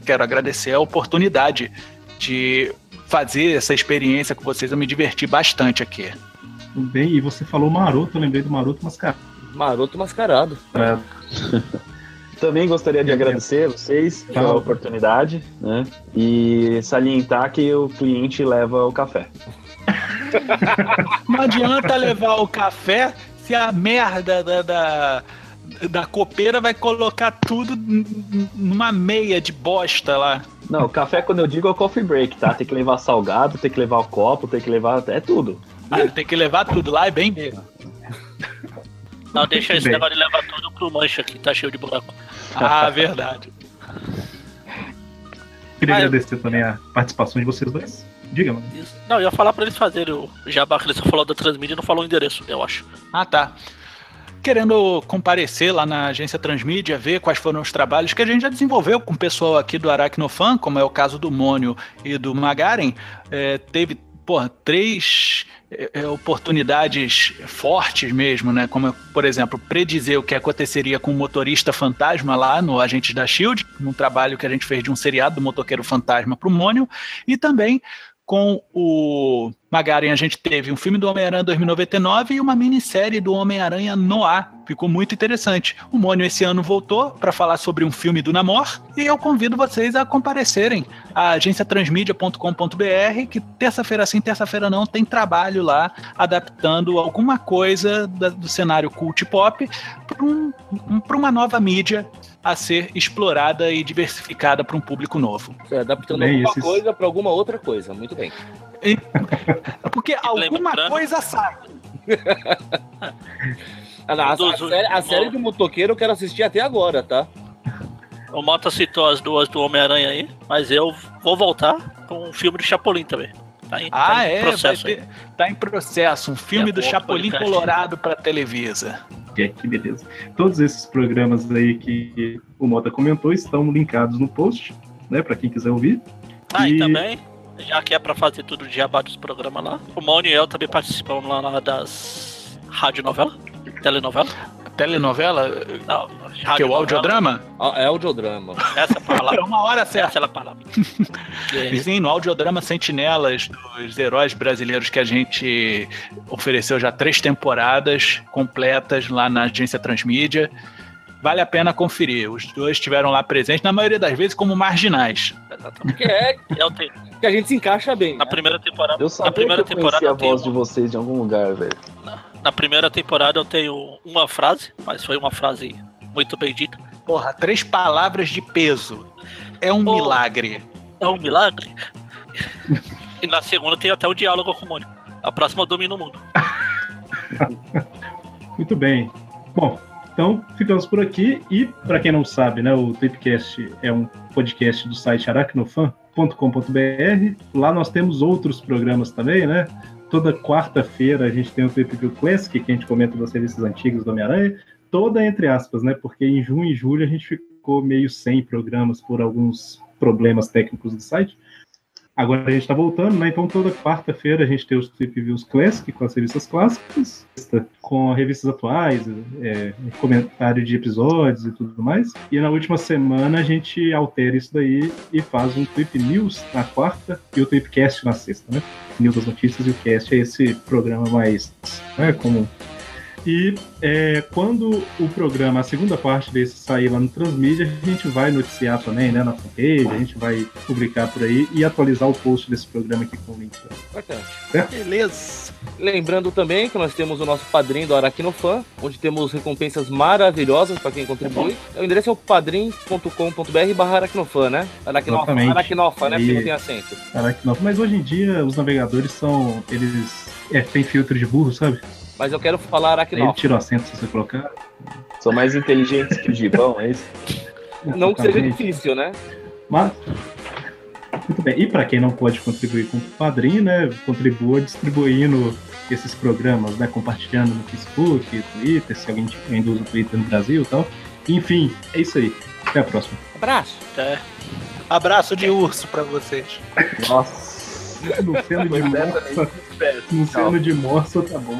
Speaker 6: quero agradecer a oportunidade de fazer essa experiência com vocês, eu me diverti bastante aqui.
Speaker 4: Tudo bem? E você falou maroto, eu lembrei do maroto mascarado.
Speaker 3: Maroto mascarado. (laughs)
Speaker 5: Também gostaria de agradecer a vocês pela oportunidade, né? E salientar que o cliente leva o café.
Speaker 6: Não adianta levar o café se a merda da, da, da copeira vai colocar tudo numa meia de bosta lá.
Speaker 5: Não, café quando eu digo é o coffee break, tá? Tem que levar salgado, tem que levar o copo, tem que levar. É tudo.
Speaker 6: Ah, tem que levar tudo lá, é bem mesmo.
Speaker 7: Não, deixa esse
Speaker 4: bem.
Speaker 7: negócio de levar tudo pro mancha aqui, tá cheio de buraco.
Speaker 6: Ah, (laughs) verdade.
Speaker 4: Queria
Speaker 7: Ah, eu-
Speaker 4: agradecer também a participação de vocês dois. Diga, mano.
Speaker 7: Isso. Não, eu ia falar pra eles fazerem o jabá que eles só falou da Transmídia e não falou o endereço, eu acho.
Speaker 6: Ah, tá. Querendo comparecer lá na agência Transmídia, ver quais foram os trabalhos que a gente já desenvolveu com o pessoal aqui do Aracnofan, como é o caso do Mônio e do Magaren, é, teve, porra, três é, é, oportunidades fortes mesmo, né? Como, por exemplo, predizer o que aconteceria com o motorista fantasma lá no Agentes da Shield, num trabalho que a gente fez de um seriado do motoqueiro fantasma pro Mônio, e também com o Magaren a gente teve um filme do Homem-Aranha 2099 e uma minissérie do Homem-Aranha Noir. Ficou muito interessante. O Mônio esse ano voltou para falar sobre um filme do Namor e eu convido vocês a comparecerem à agenciatransmídia.com.br que terça-feira sim, terça-feira não, tem trabalho lá adaptando alguma coisa da- do cenário cult pop para um, um- uma nova mídia a ser explorada e diversificada para um público novo.
Speaker 3: É, adaptando
Speaker 4: Bem,
Speaker 3: alguma
Speaker 4: esses-
Speaker 3: coisa pra alguma outra coisa. Muito bem. (laughs)
Speaker 6: Porque alguma coisa sai. (laughs)
Speaker 3: Ah, não, a, a série, a série do motoqueiro eu quero assistir até agora, tá?
Speaker 7: O Mota citou as duas do Homem-Aranha aí, mas eu vou voltar com um filme do Chapolin também. Tá em, tá
Speaker 6: Ah,
Speaker 7: em
Speaker 6: é,
Speaker 7: processo
Speaker 6: ter, tá em processo. Um filme
Speaker 7: É,
Speaker 6: do
Speaker 7: bom,
Speaker 6: Chapolin
Speaker 7: podcast.
Speaker 6: Colorado pra Televisa.
Speaker 4: É, que beleza. Todos esses programas aí que o Mota comentou estão linkados no post, né? Pra quem quiser ouvir.
Speaker 7: Ah, e
Speaker 4: E-
Speaker 7: também, já que é pra fazer tudo de jabá dos programas lá, o Mauni e eu também participamos lá, lá das radionovela, telenovela.
Speaker 6: Telenovela?
Speaker 7: Não,
Speaker 6: Que é o audiodrama?
Speaker 3: Ah, É audiodrama.
Speaker 7: Essa (laughs) é a
Speaker 6: É
Speaker 7: palavra.
Speaker 6: uma hora certa.
Speaker 7: Essa é a palavra. (laughs)
Speaker 6: E sim, no audiodrama Sentinelas, dos heróis brasileiros que a gente ofereceu já três temporadas completas lá na agência Transmídia. Vale a pena conferir. Os dois estiveram lá presentes, na maioria das vezes, como marginais.
Speaker 7: Exatamente.
Speaker 3: Que é
Speaker 7: Eu tenho-
Speaker 3: que a gente se encaixa bem.
Speaker 7: na
Speaker 3: né?
Speaker 7: primeira temporada,
Speaker 5: Eu
Speaker 7: na
Speaker 5: sabia
Speaker 7: primeira
Speaker 5: que eu
Speaker 7: temporada
Speaker 5: a
Speaker 7: tenho
Speaker 5: voz de vocês de algum lugar, velho.
Speaker 7: Na primeira temporada eu tenho uma frase, mas foi uma frase muito bem dita.
Speaker 6: Porra, três palavras de peso. É um
Speaker 7: Oh.
Speaker 6: milagre.
Speaker 7: É um milagre. (laughs) e na segunda tem até o diálogo com o Mônio. A próxima domina o mundo. (laughs)
Speaker 4: Muito bem. Bom, então ficamos por aqui. E, para quem não sabe, né, o Tripcast é um podcast do site aracnofan.com.br. Lá nós temos outros programas também, né? Toda quarta-feira a gente tem o Trip Classic, que a gente comenta das revistas antigas do Homem-Aranha. Toda entre aspas, né? Porque em junho e julho a gente ficou meio sem programas por alguns problemas técnicos do site. Agora a gente está voltando, né? Então toda quarta-feira a gente tem os Trip Views Classic com as revistas clássicas, com revistas atuais, é, comentário de episódios e tudo mais. E na última semana a gente altera isso daí e faz um Trip News na quarta e o Tripcast na sexta, né? News das notícias e o cast é esse programa mais né, comum. E é, quando o programa, a segunda parte desse sair lá no Transmídia, a gente vai noticiar também, né, na fanpage, a gente vai publicar por aí e atualizar o post desse programa aqui com o link.
Speaker 3: Importante.
Speaker 6: Beleza.
Speaker 3: Lembrando também que nós temos o nosso padrinho do Aracnofan, onde temos recompensas maravilhosas para quem contribui. O endereço é o padrim.com.br barra aracnofan, né? Aracnofa, aracnofa né? Porque não tem acento.
Speaker 4: Não. Mas hoje em dia os navegadores são. Eles. É, tem filtro de burro, sabe?
Speaker 3: Mas eu quero falar
Speaker 4: Aí ele tira o acento se você colocar.
Speaker 5: São mais inteligentes que o Gibão, é isso? (laughs)
Speaker 3: Não que seja difícil, né?
Speaker 4: Mas. Muito bem. E para quem não pode contribuir com o padrinho, né? Contribua distribuindo esses programas, né? Compartilhando no Facebook, Twitter, se alguém ainda usa o Twitter no Brasil e tal. Enfim, é isso aí. Até a próxima.
Speaker 3: Abraço.
Speaker 7: É.
Speaker 6: Abraço de urso pra vocês.
Speaker 5: Nossa.
Speaker 4: No seno de morsa,
Speaker 5: velho.
Speaker 4: no seno de morsa tá bom.